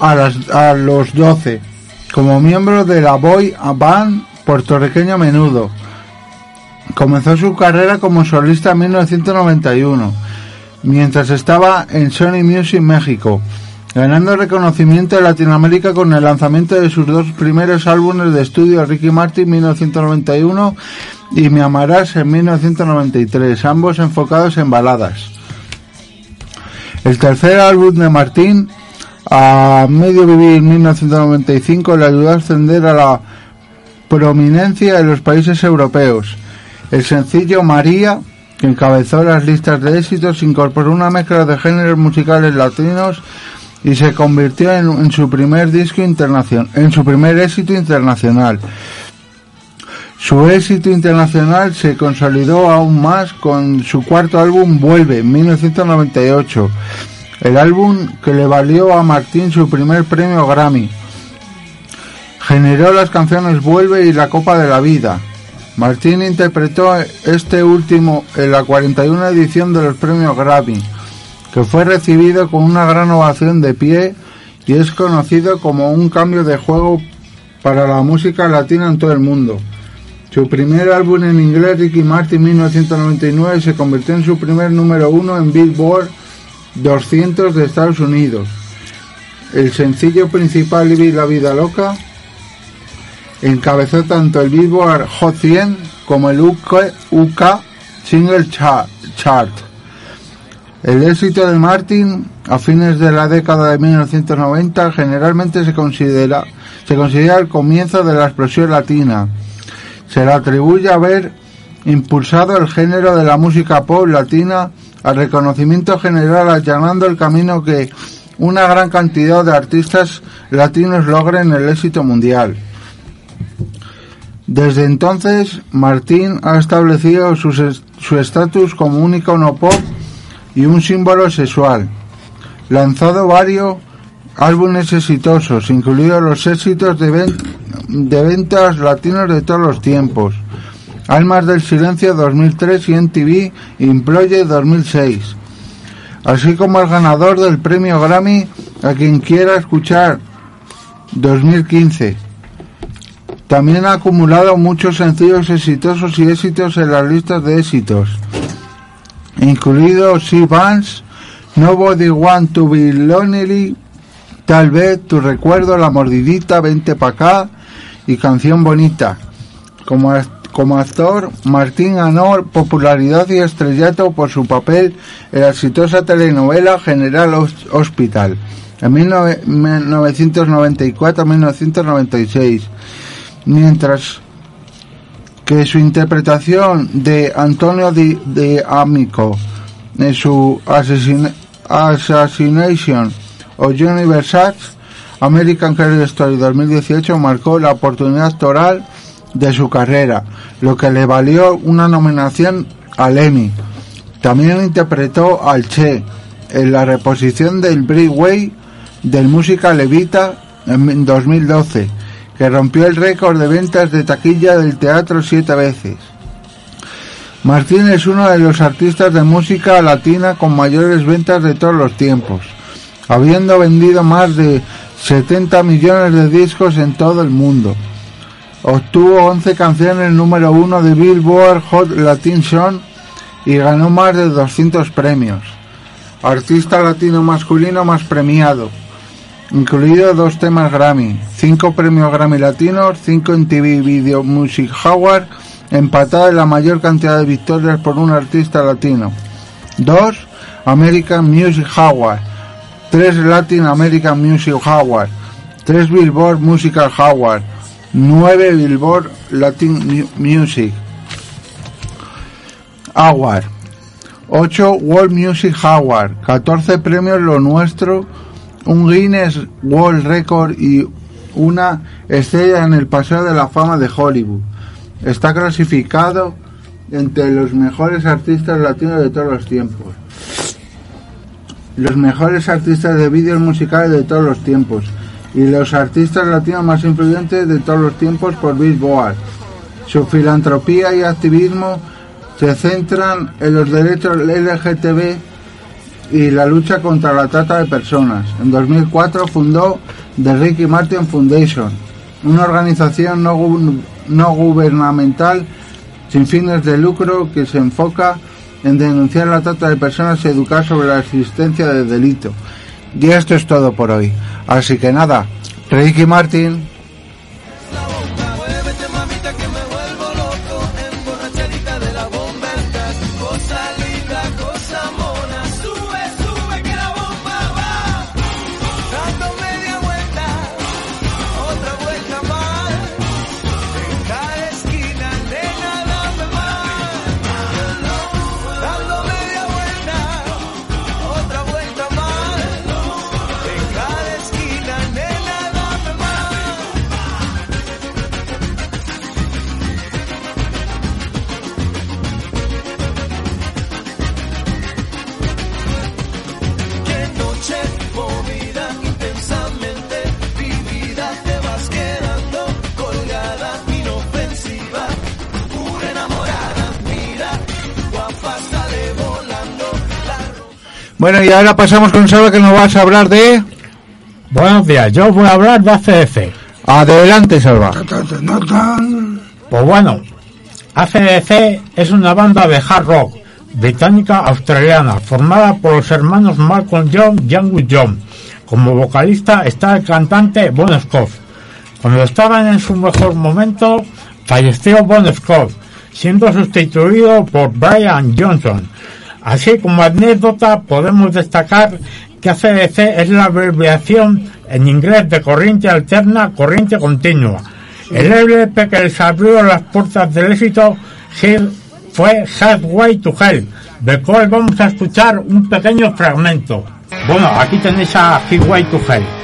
a, los 12 como miembro de la boy band puertorriqueño Menudo. Comenzó su carrera como solista en 1991, mientras estaba en Sony Music México, ganando reconocimiento en Latinoamérica con el lanzamiento de sus dos primeros álbumes de estudio Ricky Martin 1991 y Me Amarás en 1993, ambos enfocados en baladas. El tercer álbum de Martín, a medio vivir en 1995, le ayudó a ascender a la prominencia en los países europeos. El sencillo María, que encabezó las listas de éxitos, incorporó una mezcla de géneros musicales latinos y se convirtió en, en su primer disco internacional, en su primer éxito internacional. Su éxito internacional se consolidó aún más con su cuarto álbum Vuelve, en 1998, el álbum que le valió a Martín su primer premio Grammy. Generó las canciones Vuelve y La Copa de la Vida. Martín interpretó este último en la 41 edición de los premios Grammy, que fue recibido con una gran ovación de pie y es conocido como un cambio de juego para la música latina en todo el mundo. Su primer álbum en inglés, Ricky Martin 1999, se convirtió en su primer número uno en Billboard 200 de Estados Unidos. El sencillo principal, Vivir la Vida Loca, encabezó tanto el Billboard Hot 100 como el UK, UK Single Cha- Chart. El éxito de Martin a fines de la década de 1990 generalmente se considera, se considera el comienzo de la explosión latina. Se le atribuye haber impulsado el género de la música pop latina al reconocimiento general allanando el camino que una gran cantidad de artistas latinos logren el éxito mundial. Desde entonces, Martín ha establecido su estatus como un icono pop y un símbolo sexual. Lanzado varios álbumes exitosos, incluidos los éxitos de, de ventas latinos de todos los tiempos. Almas del Silencio 2003 y MTV Imploye 2006. Así como el ganador del premio Grammy a quien quiera escuchar 2015. También ha acumulado muchos sencillos exitosos y éxitos en las listas de éxitos, incluidos Sea Bands, Nobody Want to Be Lonely, Tal vez Tu Recuerdo, La Mordidita, Vente Pa' Acá y Canción Bonita. Como, act- como actor, Martín ganó popularidad y estrellato por su papel en la exitosa telenovela General Hos- Hospital en 1994-1996 mientras que su interpretación de Antonio de, Amico en su Assassin- Assassination o Versace American Horror Story 2018 marcó la oportunidad actoral de su carrera, lo que le valió una nominación al Emmy. También interpretó al Che en la reposición del Breakway del musical Levita en 2012, que rompió el récord de ventas de taquilla del teatro siete veces. Martín es uno de los artistas de música latina con mayores ventas de todos los tiempos, habiendo vendido más de 70 millones de discos en todo el mundo. Obtuvo 11 canciones número uno de Billboard Hot Latin Song y ganó más de 200 premios. Artista latino masculino más premiado, incluido dos temas Grammy, cinco premios Grammy latinos, cinco en TV Video Music Award, empatado en la mayor cantidad de victorias por un artista latino. Dos American Music Award, tres Latin American Music Award, tres Billboard Musical Award, nueve Billboard Latin Mu- Music Award, 8 World Music Award, 14 premios Lo Nuestro un Guinness World Record y una estrella en el Paseo de la Fama de Hollywood. Está clasificado entre los mejores artistas latinos de todos los tiempos. Los mejores artistas de vídeos musicales de todos los tiempos. Y los artistas latinos más influyentes de todos los tiempos por Billboard. Su filantropía y activismo se centran en los derechos LGTB y la lucha contra la trata de personas. En 2004 fundó The Ricky Martin Foundation, una organización no, no gubernamental sin fines de lucro que se enfoca en denunciar la trata de personas y educar sobre la existencia del delito. Y esto es todo por hoy. Así que nada, Ricky Martin. Bueno, y ahora pasamos con Sara que nos vas a hablar de... Buenos días, yo voy a hablar de ACDC. Adelante, Salva. Pues bueno, ACDC es una banda de hard rock británica australiana formada por los hermanos Malcolm John y Angus John. Como vocalista está el cantante Bon Scott. Cuando estaban en su mejor momento, falleció Bon Scott, siendo sustituido por Brian Johnson. Así como anécdota podemos destacar que ACDC es la abreviación en inglés de corriente alterna, corriente continua. El LP que les abrió las puertas del éxito fue Halfway to Hell, del cual vamos a escuchar un pequeño fragmento. Bueno, aquí tenéis a Halfway to Hell.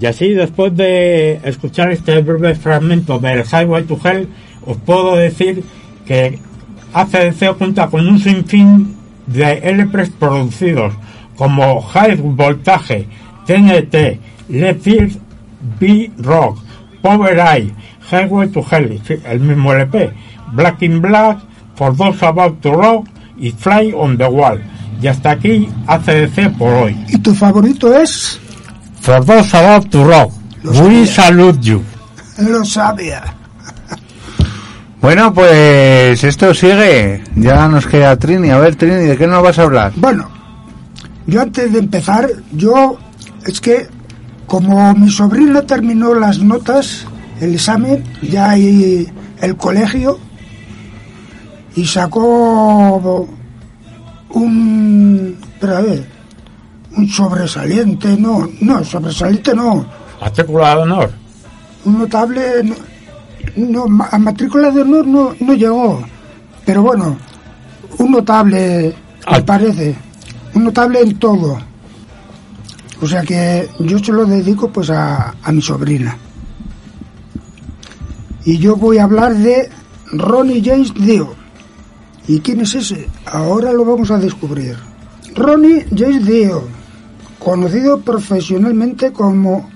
Y así después de escuchar este breve fragmento del Highway to Hell, os puedo decir que ACDC cuenta con un sinfín de LPs producidos como High Voltage, TNT, Field, B-Rock, Power Eye, Highway to Hell, el mismo LP, Black in Black, For Those About to Rock y Fly on the Wall. Y hasta aquí ACDC por hoy. ¿Y tu favorito es? For those about to rock, we salute you. Lo sabía. Bueno, pues esto sigue. Ya nos queda Trini. A ver, Trini, ¿de qué nos vas a hablar? Bueno, yo antes de empezar, yo es que como mi sobrino terminó las notas, el examen, ya hay el colegio, y sacó un, espera, a ver, sobresaliente, no, no, sobresaliente no, Matrícula de honor. un notable, no, a matrícula de honor no, no llegó, pero bueno, un notable, me parece, un notable en todo. O sea que yo se lo dedico pues a, a mi sobrina. Y yo voy a hablar de Ronnie James Dio. ¿Y quién es ese? Ahora lo vamos a descubrir. Ronnie James Dio, conocido profesionalmente como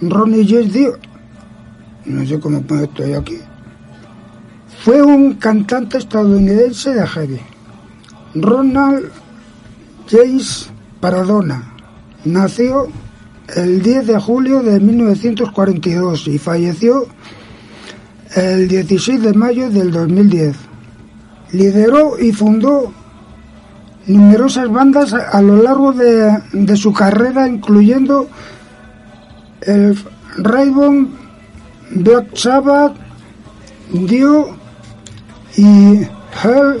Ronnie James Dio. No sé cómo pongo esto yo aquí. Fue un cantante estadounidense de heavy. Ronald James Paradona nació el 10 de julio de 1942 y falleció el 16 de mayo del 2010. Lideró y fundó numerosas bandas a lo largo de, de su carrera, incluyendo el Raybon, Black Sabbath, Dio y Hell.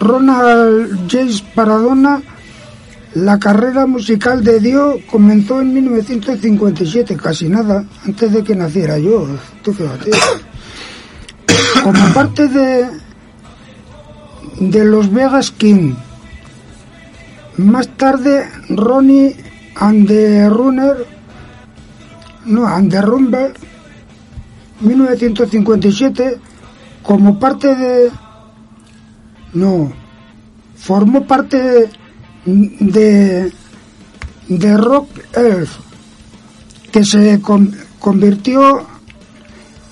Ronald James Paradona la carrera musical de Dio comenzó en 1957, casi nada, antes de que naciera yo. Tú fíjate. Como parte de, de los Vegas King. Más tarde, Ronnie and the Runner, no, and the Rumble, 1957, como parte de, no, formó parte de, de, Rock Elf, que se con- convirtió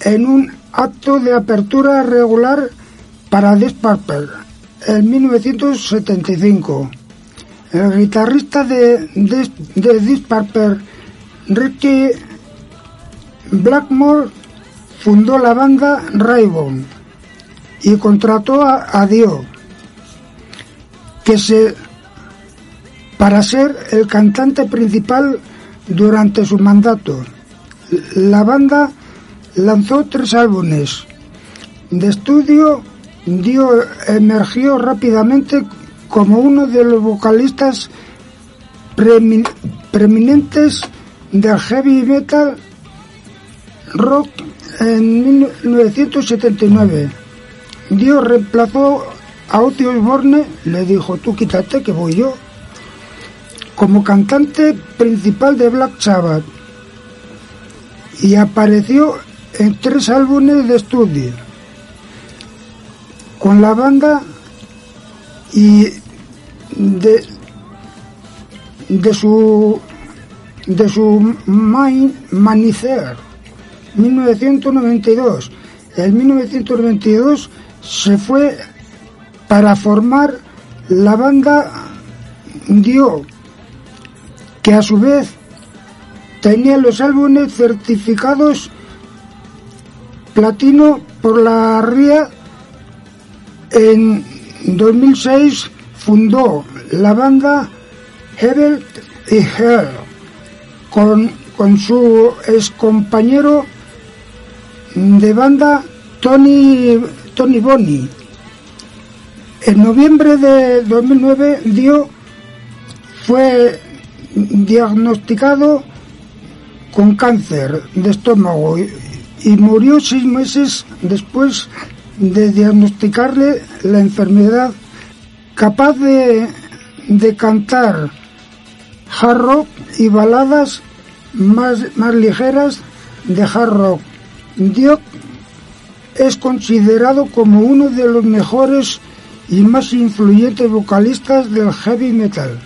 en un acto de apertura regular para Deep Purple en 1975. El guitarrista de, de, de Purple, Ricky Blackmore, fundó la banda Raybon y contrató a, a Dio, que se para ser el cantante principal durante su mandato. La banda lanzó tres álbumes de estudio. Dio emergió rápidamente como uno de los vocalistas preeminentes del heavy metal rock en 1979. Dio reemplazó a Ozzy Osbourne, le dijo, tú quítate que voy yo como cantante principal de Black Sabbath y apareció en tres álbumes de estudio con la banda y de de su de su main Manicer 1992 en 1992 se fue para formar la banda Dio que a su vez tenía los álbumes certificados platino por la RIA. En 2006 fundó la banda Heaven y Hell con, con su ex compañero de banda Tony, Tony Boni. En noviembre de 2009 dio fue diagnosticado con cáncer de estómago y, y murió seis meses después de diagnosticarle la enfermedad, capaz de, de cantar hard rock y baladas más, más ligeras de hard rock. Diok es considerado como uno de los mejores y más influyentes vocalistas del heavy metal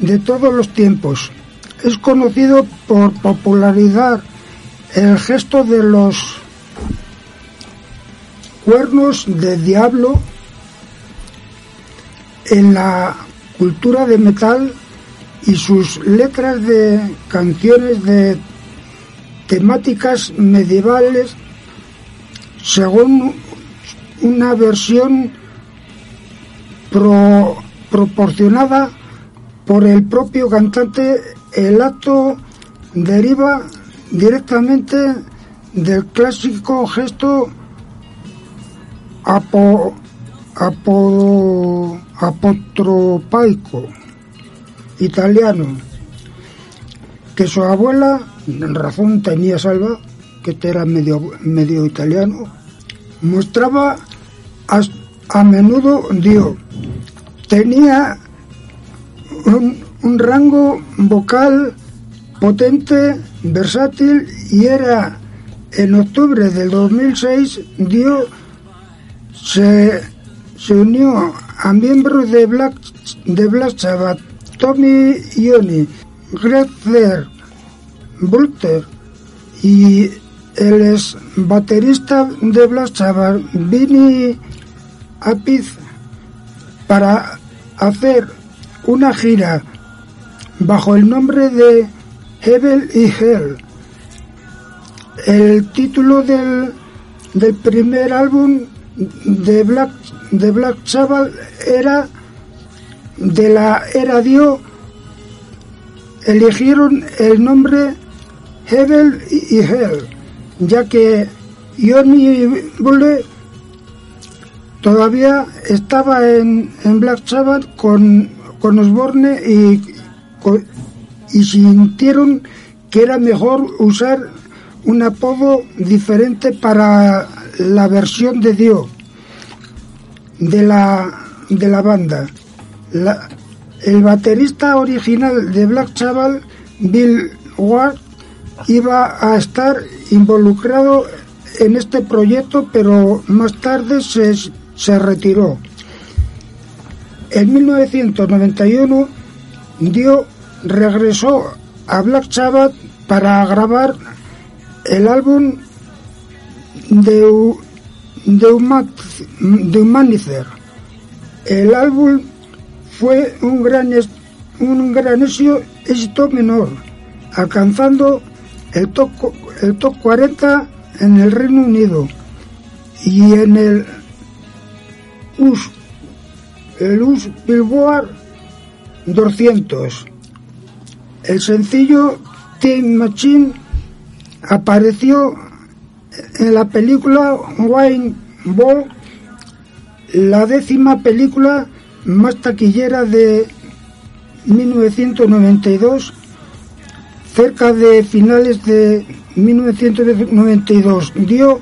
de todos los tiempos. Es conocido por popularidad el gesto de los cuernos de diablo en la cultura de metal y sus letras de canciones de temáticas medievales según una versión pro- proporcionada por el propio cantante, el acto deriva directamente del clásico gesto apo, apo, apotropaico italiano que su abuela, en razón tenía salva, que este era medio, medio italiano, mostraba as- a menudo Dio. Tenía un, un rango vocal potente, versátil y era en octubre del 2006 Dio se, se unió a miembros de Black, de Black Sabbath, Tommy Iommi, Greg Bulter y el ex baterista de Black Sabbath, Vinny Appice, para hacer una gira bajo el nombre de Heaven y Hell. El título del, del primer álbum de Black, de Black Sabbath era de la era Dio eligieron el nombre Heaven y Hell, ya que Johnny Bulle todavía estaba en, en Black Sabbath con, con Osborne y, y sintieron que era mejor usar un apodo diferente para la versión de Dio de la, de la banda. El baterista original de Black Sabbath, Bill Ward, iba a estar involucrado en este proyecto, pero más tarde se, se retiró. En 1991, Dio regresó a Black Sabbath para grabar el álbum de, de, de Humanizer. El álbum fue un gran, un gran éxito, menor, alcanzando el top, el top 40 en el Reino Unido y en el US, el US Billboard 200. El sencillo Time Machine apareció en la película Wayne Ball, la décima película más taquillera de 1992, cerca de finales de 1992. Dio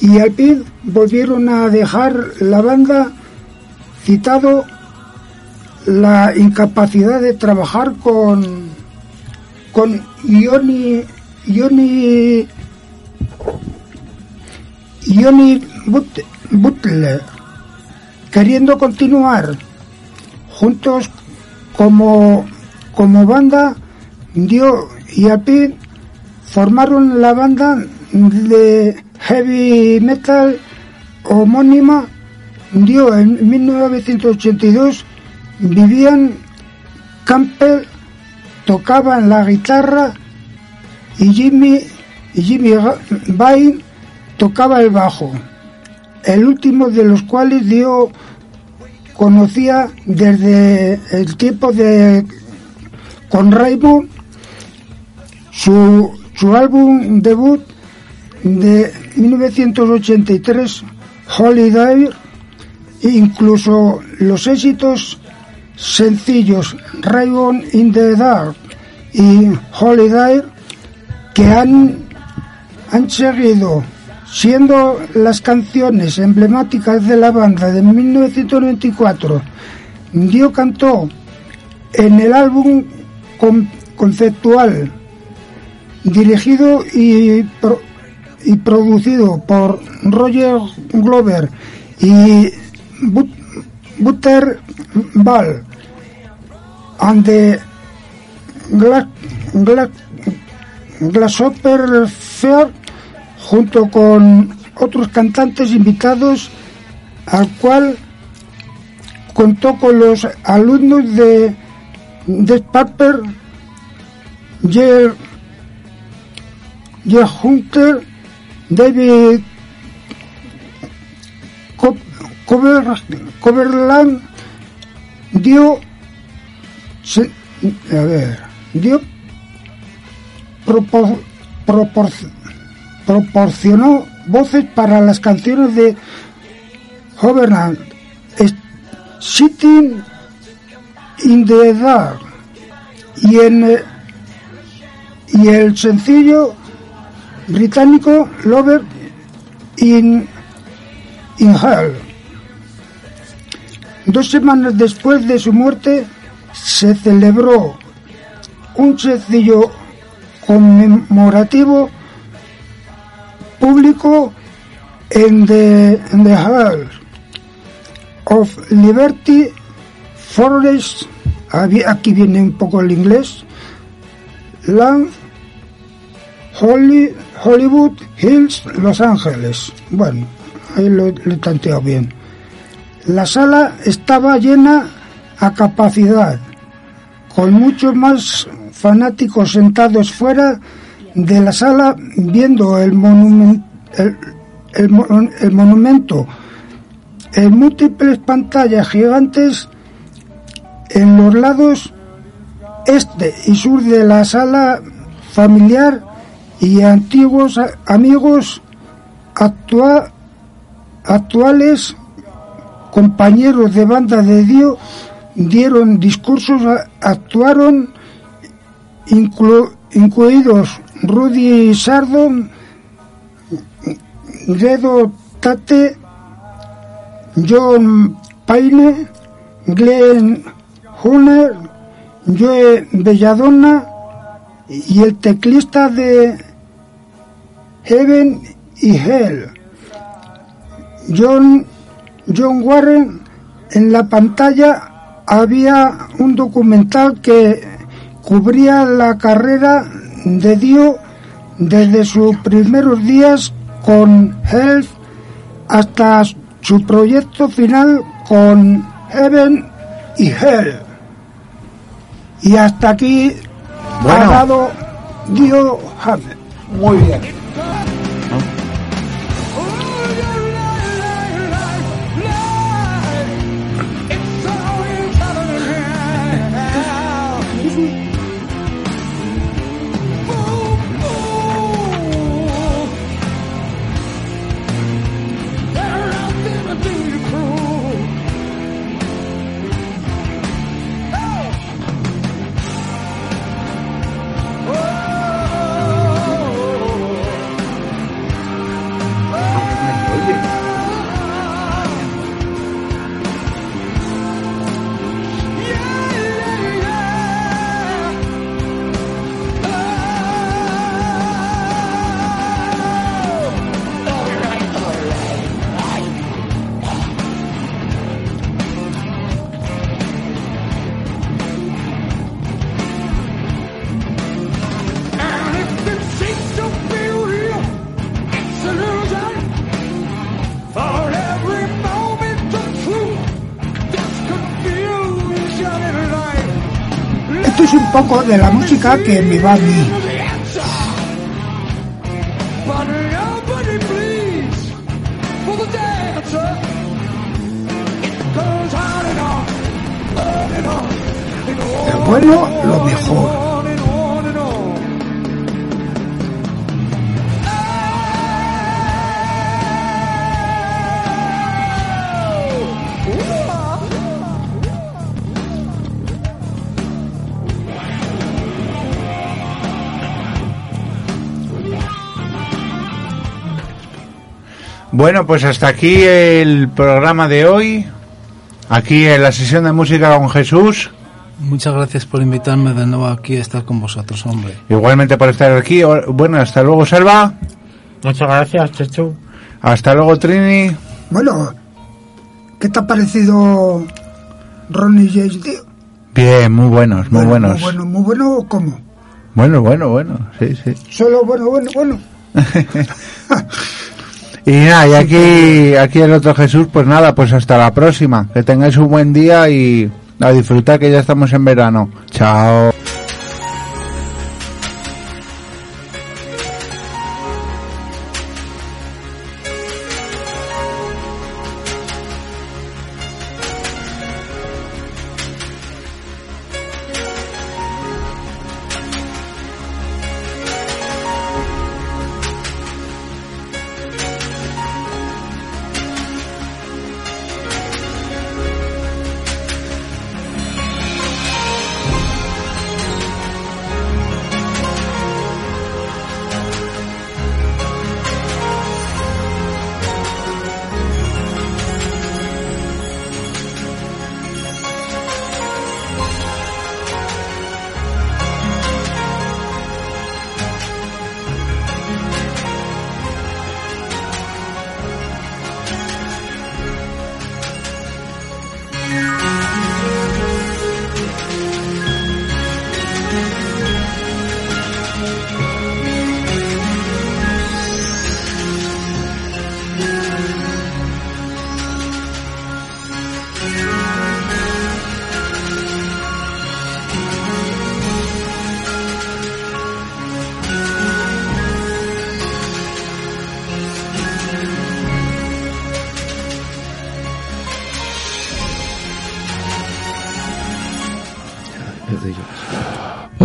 y Alpid volvieron a dejar la banda citado la incapacidad de trabajar con con Ioni Ioni But- Butler queriendo continuar juntos como como banda Dio y Alpid formaron la banda de heavy metal homónima. Dio en 1982 Vivian Campbell tocaba en la guitarra y Jimmy, y Jimmy Bain tocaba el bajo, el último de los cuales Dio conocía desde el tiempo de con Rainbow, su, su álbum debut de 1983, Holiday, incluso los éxitos sencillos Raven in the Dark y Holiday que han, han seguido siendo las canciones emblemáticas de la banda de 1994. Dio cantó en el álbum con- conceptual dirigido y, pro- y producido por Roger Glover y But- Butter Ball and the Gla- Gla- Grasshopper Fair junto con otros cantantes invitados al cual contó con los alumnos de de Pepper, Jerry Hunter, David Co- Cover- Coverland dio a ver dio propor- proporcionó voces para las canciones de Overland, Sitting in the Dark y, en, y el sencillo británico Lover in, in Hell. Dos semanas después de su muerte se celebró un sencillo conmemorativo público en the, en the Hall of Liberty Forest, aquí viene un poco el inglés, Land, Holly- Hollywood Hills, Los Ángeles. Bueno, ahí lo he tanteado bien. La sala estaba llena a capacidad, con muchos más fanáticos sentados fuera de la sala viendo el, monumen- el, el mo- el monumento en múltiples pantallas gigantes en los lados este y sur de la sala familiar y antiguos amigos actua- actuales compañeros de banda de Dio dieron discursos, actuaron inclu- incluidos Rudy Sardon, Gredo Tate, John Paine, Glenn Hunter, Joe Belladonna y el teclista de Heaven y Hell, John, John Warren. En la pantalla había un documental que cubría la carrera de Dio desde sus primeros días con Health hasta su proyecto final con Heaven y Hell. Y hasta aquí Bueno. ha dado Dio Hammer. Muy bien. Poco de la música que me va a mí. Lo bueno, lo mejor. Bueno, pues hasta aquí el programa de hoy. Aquí en la sesión de música con Jesús. Muchas gracias por invitarme de nuevo aquí a estar con vosotros, hombre. Igualmente por estar aquí. Bueno, hasta luego, Selva. Muchas gracias, Chechu. Hasta luego, Trini. Bueno, ¿qué te ha parecido Ronnie James Dio? Bien, muy buenos, muy Bueno, buenos. Muy bueno, muy bueno, ¿cómo? Bueno, bueno, bueno. Sí, sí. Solo bueno, bueno, bueno. Y nada, y aquí, aquí el otro Jesús, pues nada, pues hasta la próxima. Que tengáis un buen día y a disfrutar que ya estamos en verano. Chao.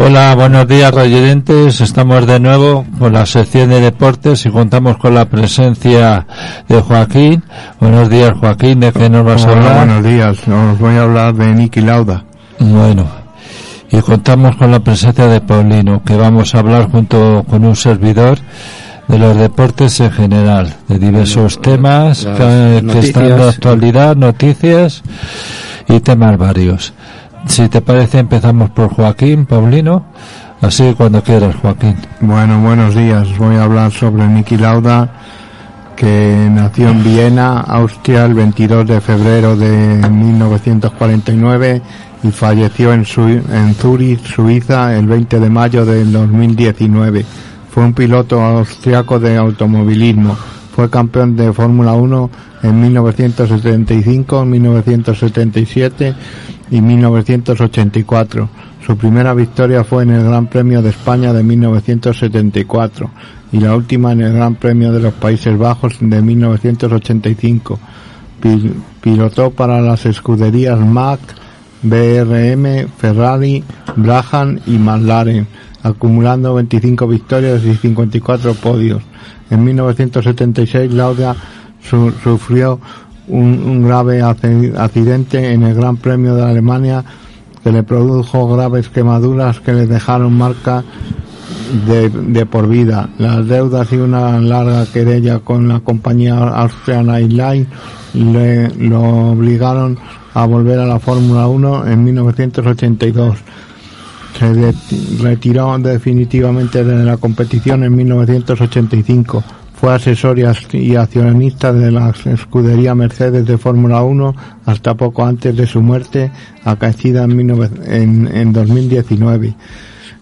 Hola, buenos días rayodentes. Estamos de nuevo con la sección de deportes y contamos con la presencia de Joaquín. Buenos días Joaquín, ¿de qué nos vas a Hola, hablar? buenos días. Os voy a hablar de Nicky Lauda. Bueno, y contamos con la presencia de Paulino, que vamos a hablar junto con un servidor de los deportes en general, de diversos temas que, que noticias. están de actualidad, noticias y temas varios. Si te parece, empezamos por Joaquín, Paulino. Así cuando quieras, Joaquín. Bueno, buenos días. Voy a hablar sobre Nicky Lauda, que nació en Viena, Austria, el 22 de febrero de 1949 y falleció en, Sui- en Zurich, Suiza, el 20 de mayo del 2019. Fue un piloto austriaco de automovilismo. Fue campeón de Fórmula 1 en 1975, 1977 y 1984. Su primera victoria fue en el Gran Premio de España de 1974 y la última en el Gran Premio de los Países Bajos de 1985. Pil- pilotó para las escuderías Mack, BRM, Ferrari, Brabham y McLaren, acumulando 25 victorias y 54 podios. En 1976 Lauda su- sufrió un, un grave accidente en el Gran Premio de Alemania que le produjo graves quemaduras que le dejaron marca de, por vida. Las deudas y una larga querella con la compañía Austrian Airlines le lo obligaron a volver a la Fórmula 1 en 1982. Se retiró definitivamente de la competición en 1985. Fue asesor y accionista de la escudería Mercedes de Fórmula 1 hasta poco antes de su muerte, acaecida en, 19 en, en 2019.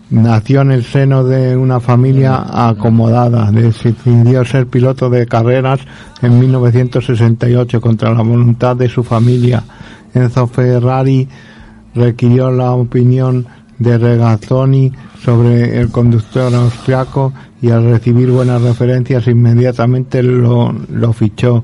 Nació en el seno de una familia acomodada. Decidió ser piloto de carreras en 1968 contra la voluntad de su familia. Enzo Ferrari requirió la opinión de Regazzoni sobre el conductor austriaco y al recibir buenas referencias inmediatamente lo, fichó.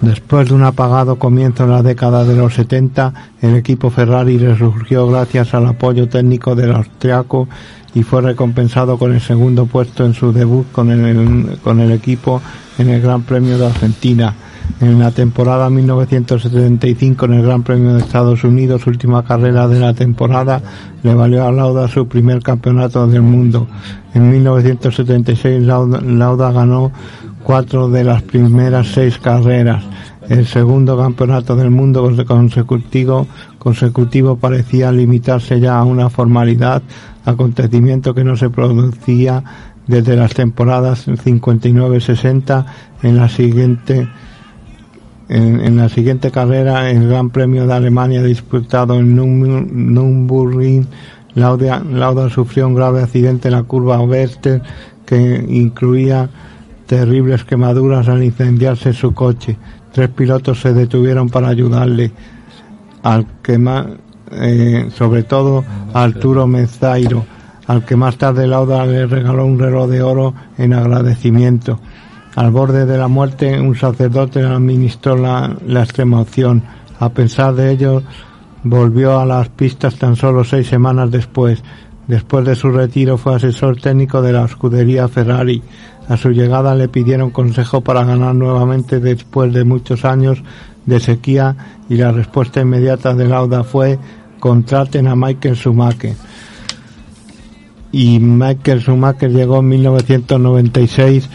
Después de un apagado comienzo en la década de los 70, el equipo Ferrari resurgió gracias al apoyo técnico del austriaco y fue recompensado con el segundo puesto en su debut con el, con el equipo en el Gran Premio de Argentina. En la temporada 1975 en el Gran Premio de Estados Unidos, última carrera de la temporada, le valió a Lauda su primer campeonato del mundo. En 1976 Lauda, Lauda ganó cuatro de las primeras seis carreras. El segundo campeonato del mundo consecutivo, consecutivo parecía limitarse ya a una formalidad, acontecimiento que no se producía desde las temporadas 59-60 en la siguiente en, en la siguiente carrera, el Gran Premio de Alemania disputado en Nürburgring, Lauda, sufrió un grave accidente en la curva Oberster que incluía terribles quemaduras al incendiarse su coche. Tres pilotos se detuvieron para ayudarle, al eh, sobre todo Arturo Mezzairo, al que más tarde Lauda le regaló un reloj de oro en agradecimiento. Al borde de la muerte, un sacerdote administró la, la extrema opción. A pesar de ello, volvió a las pistas tan solo seis semanas después. Después de su retiro fue asesor técnico de la escudería Ferrari. A su llegada le pidieron consejo para ganar nuevamente después de muchos años de sequía y la respuesta inmediata de Lauda fue contraten a Michael Schumacher. Y Michael Schumacher llegó en 1996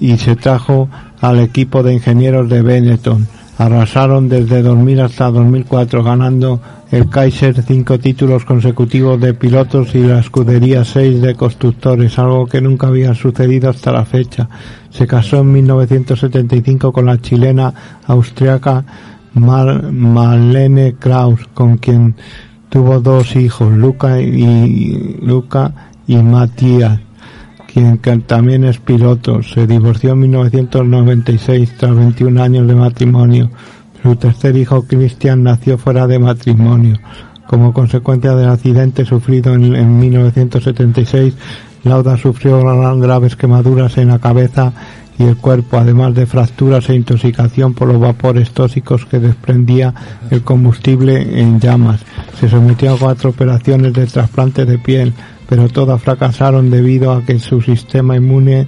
y se trajo al equipo de ingenieros de Benetton. Arrasaron desde 2000 hasta 2004 ganando el Kaiser cinco títulos consecutivos de pilotos y la escudería seis de constructores, algo que nunca había sucedido hasta la fecha. Se casó en 1975 con la chilena austriaca Mar- Marlene Kraus, con quien tuvo dos hijos, Luca y Luca y Matías, quien también es piloto. Se divorció en 1996 tras 21 años de matrimonio. Su tercer hijo, Christian, nació fuera de matrimonio. Como consecuencia del accidente sufrido en, en 1976, Lauda sufrió gra- graves quemaduras en la cabeza y el cuerpo, además de fracturas e intoxicación por los vapores tóxicos que desprendía el combustible en llamas. Se sometió a cuatro operaciones de trasplante de piel, pero todas fracasaron debido a que su sistema inmune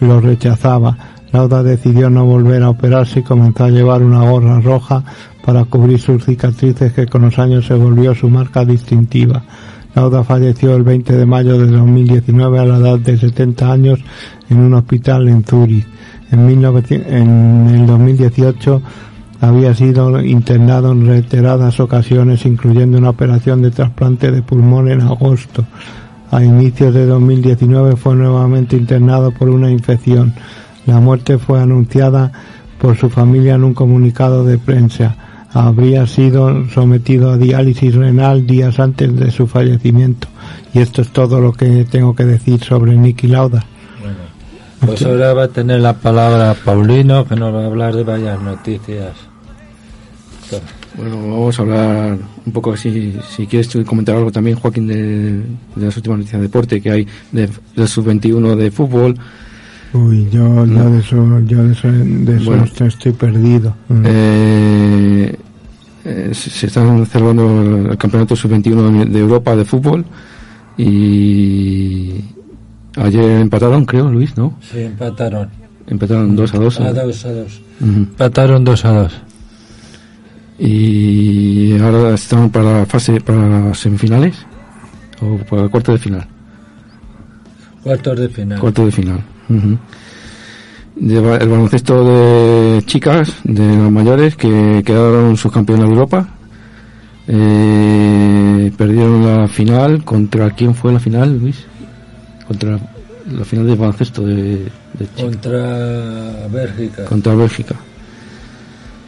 lo rechazaba. Lauda decidió no volver a operarse y comenzó a llevar una gorra roja para cubrir sus cicatrices que con los años se volvió su marca distintiva. Lauda falleció el 20 de mayo de 2019 a la edad de 70 años en un hospital en 1900 en el 2018 había sido internado en reiteradas ocasiones, incluyendo una operación de trasplante de pulmón en agosto. A inicios de 2019 fue nuevamente internado por una infección. La muerte fue anunciada por su familia en un comunicado de prensa. Habría sido sometido a diálisis renal días antes de su fallecimiento. Y esto es todo lo que tengo que decir sobre Nicky Lauda. Pues ahora va a tener la palabra Paulino, que nos va a hablar de varias noticias. Bueno, vamos a hablar un poco así, si quieres comentar algo también, Joaquín, de, de las últimas noticias de deporte que hay de, del sub-21 de fútbol. Uy, yo, yo de eso, yo de eso, de eso Bueno. estoy, estoy perdido. Mm. Eh, eh, se están celebrando el campeonato sub-21 de Europa de fútbol y ayer empataron, creo, Luis, ¿no? Sí, empataron. Empataron 2 a 2. A dos a dos. Ujú. Empataron 2 a 2. Y ahora están para la fase, para semifinales o para el cuarto de final. Cuartos de final. Cuarto de final. El baloncesto de chicas, de las mayores, que quedaron subcampeonas de Europa. Eh, perdieron la final. ¿Contra quién fue la final, Luis? Contra la final de baloncesto de, de. Contra Bélgica. Contra Bélgica.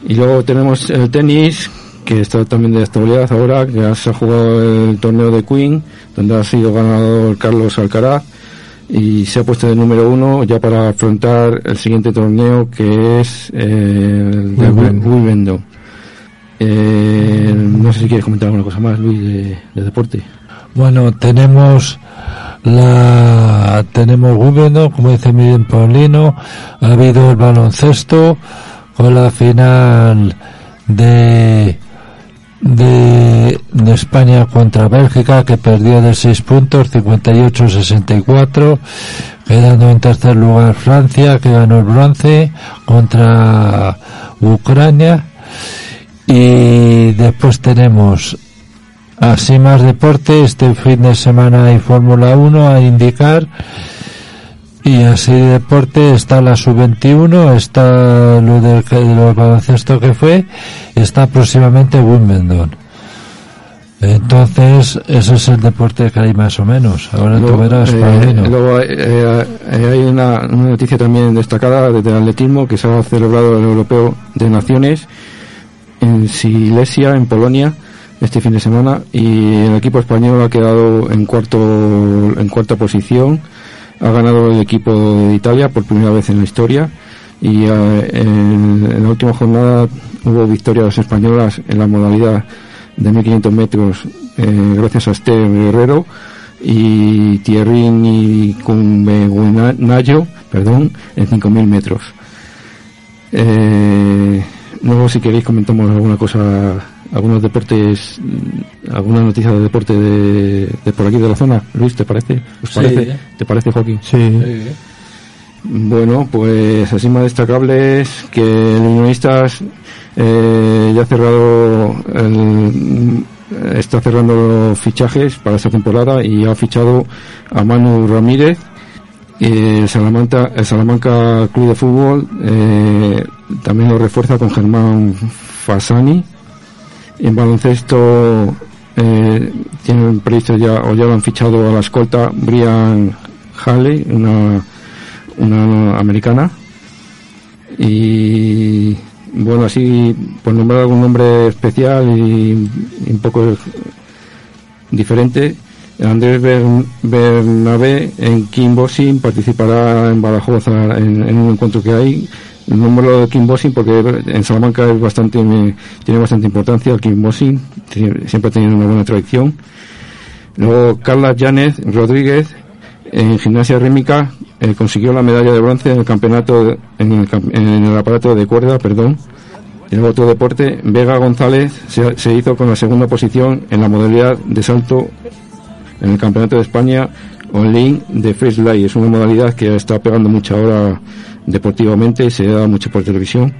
Y luego tenemos el tenis, que está también de actualidad ahora, que se ha jugado el torneo de Queen, donde ha sido ganador Carlos Alcaraz, y se ha puesto de número uno ya para afrontar el siguiente torneo, que es eh, el de Wimbledon. Eh, no sé si quieres comentar alguna cosa más, Luis, de, de deporte. Bueno, tenemos la tenemos Wimbledon, como dice Miguel Paulino, ha habido el baloncesto con la final de de, España contra Bélgica que perdió de 6 puntos 58-64 quedando en tercer lugar Francia que ganó el bronce contra Ucrania. Y después tenemos así más deporte este fin de semana hay Fórmula 1 a indicar y así de deporte está la sub-21 está lo del que- de los baloncesto que fue está próximamente Wimbledon. Entonces ese es el deporte que hay más o menos. Ahora tú verás eh, luego, eh, eh, hay una, una noticia también destacada desde el atletismo que se ha celebrado el Europeo de Naciones en Silesia, en Polonia, este fin de semana y el equipo español ha quedado en cuarto en cuarta posición. Ha ganado el equipo de Italia por primera vez en la historia y eh, en, la última jornada hubo victorias españolas en la modalidad de 1500 metros eh, gracias a Esther Guerrero y Thierry Nicumbeguinayo, perdón, en 5000 metros. Eh, luego si queréis comentamos alguna cosa, algunos deportes, mm, alguna noticia de deporte de, de por aquí de la zona. Luis, ¿te parece? ¿Os Sí. parece? ¿Te parece, Joaquín? Sí. Bueno, pues así más destacable es que el Unionistas eh, ya ha cerrado el, está cerrando los fichajes para esta temporada y ha fichado a Manu Ramírez y el Salamanca, el Salamanca Club de Fútbol eh, también lo refuerza con Germán Fasani en baloncesto eh, tienen previsto ya o ya lo han fichado a la escolta Brian Halley una una americana y bueno, así por nombrar algún nombre especial y, un poco diferente, Andrés Bern- Bernabé en kickboxing participará en Badajoz en un encuentro que hay. El número de kickboxing porque en Salamanca es bastante me- tiene bastante importancia el kickboxing, siempre ha tenido una buena tradición. Luego Carla Llanes Rodríguez en gimnasia rítmica eh, consiguió la medalla de bronce en el campeonato en el, en el aparato de cuerda, perdón. En el otro deporte, Vega González se, se hizo con la segunda posición en la modalidad de salto en el Campeonato de España online de freestyle. Es una modalidad que está pegando mucha hora deportivamente se da mucho por televisión.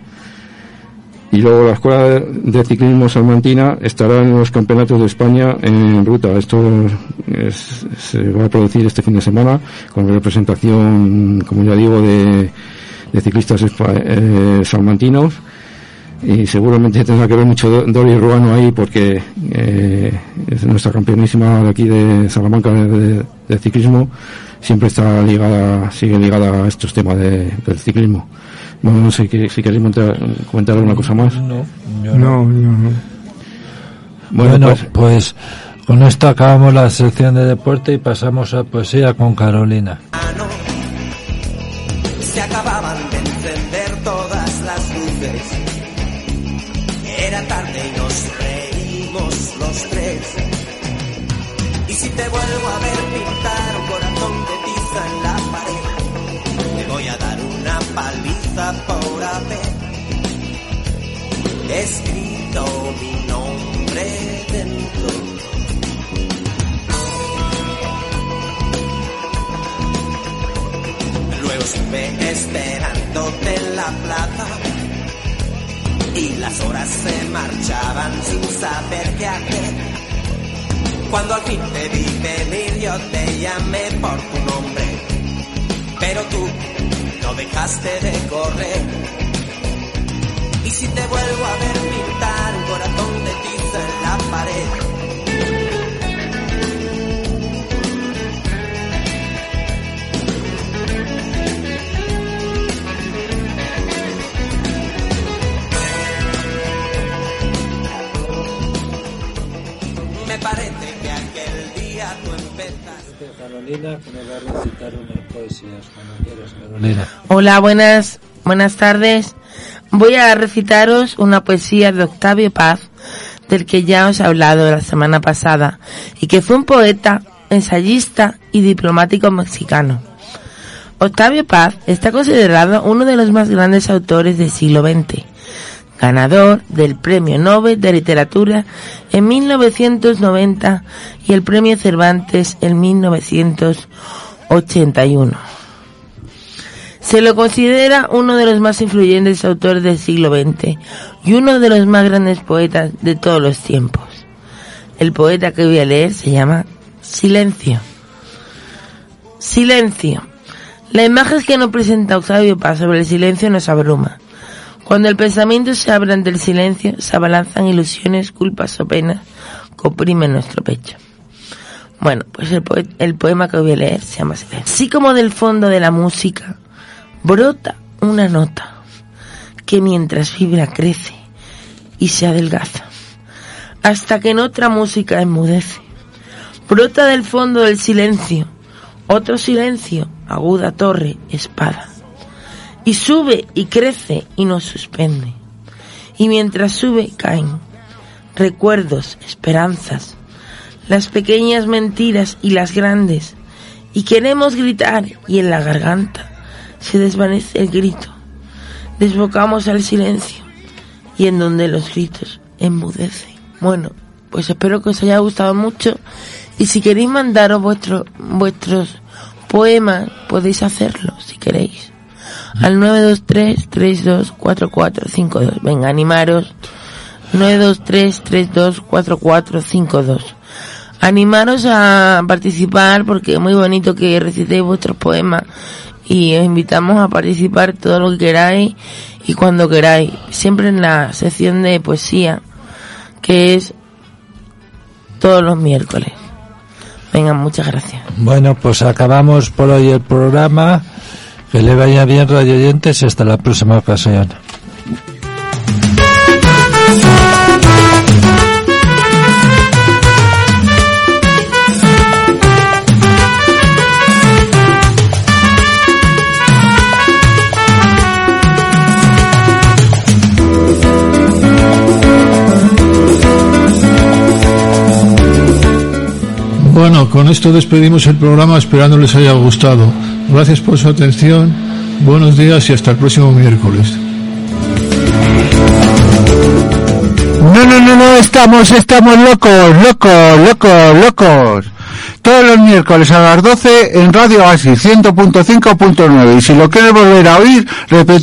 Y luego la Escuela de Ciclismo Salmantina estará en los Campeonatos de España en ruta. Esto es- se va a producir este fin de semana con representación, como ya digo, de, de ciclistas eh, salmantinos y seguramente tendrá que ver mucho Do- Dori Ruano ahí porque eh, es nuestra campeonísima de aquí de Salamanca de ciclismo siempre está ligada sigue ligada a estos temas de- del ciclismo bueno no sé si queréis montar- comentar alguna cosa más no No, no, no. Bueno, Bueno, pues, pues con esto acabamos la sección de deporte y pasamos a poesía con Carolina. Se acababan de encender todas las luces. Era tarde y nos reímos los tres. Y si te vuelvo a ver estuve esperándote en la plaza y las horas se marchaban sin saber qué hacer. Cuando al fin te vi venir yo te llamé por tu nombre, pero tú no dejaste de correr. Y si te vuelvo a ver pintar un corazón de tiza en la pared, Hola, buenas, buenas tardes. Voy a recitaros una poesía de Octavio Paz, del que ya os he hablado la semana pasada, y que fue un poeta, ensayista y diplomático mexicano. Octavio Paz está considerado uno de los más grandes autores del siglo XX, ganador del Premio Nobel de Literatura en 1990 y el Premio Cervantes en 1981. Se lo considera uno de los más influyentes autores del siglo XX y uno de los más grandes poetas de todos los tiempos. El poeta que voy a leer se llama Silencio. Silencio. La imagen que nos presenta Octavio Paz sobre el silencio nos abruma. Cuando el pensamiento se abre ante el silencio, se abalanzan ilusiones, culpas o penas que nuestro pecho. Bueno, pues el, poe- el poema que voy a leer se llama Silencio. Así como del fondo de la música brota una nota que mientras vibra crece y se adelgaza, hasta que en otra música enmudece. Brota del fondo del silencio otro silencio, aguda torre, espada. Y sube y crece y nos suspende. Y mientras sube caen recuerdos, esperanzas, las pequeñas mentiras y las grandes. Y queremos gritar y en la garganta se desvanece el grito. Desbocamos al silencio y en donde los gritos enmudecen. Bueno, pues espero que os haya gustado mucho y si queréis mandaros vuestros vuestros poemas podéis hacerlo si queréis al 923 324452 venga animaros. 923 324452 animaros a participar porque es muy bonito que recitéis vuestros poemas y os invitamos a participar todo lo que queráis y cuando queráis. Siempre en la sección de poesía que es todos los miércoles. Venga muchas gracias. Bueno, pues acabamos por hoy el programa. Que le vaya bien, radio oyentes, y hasta la próxima ocasión. Bueno, con esto despedimos el programa esperando les haya gustado. Gracias por su atención, buenos días y hasta el próximo miércoles. No, no, no, no, estamos, estamos locos, locos, locos, locos. Todos los miércoles a las 12 en Radio Oasis 100.5.9 y si lo quieres volver a oír, repetir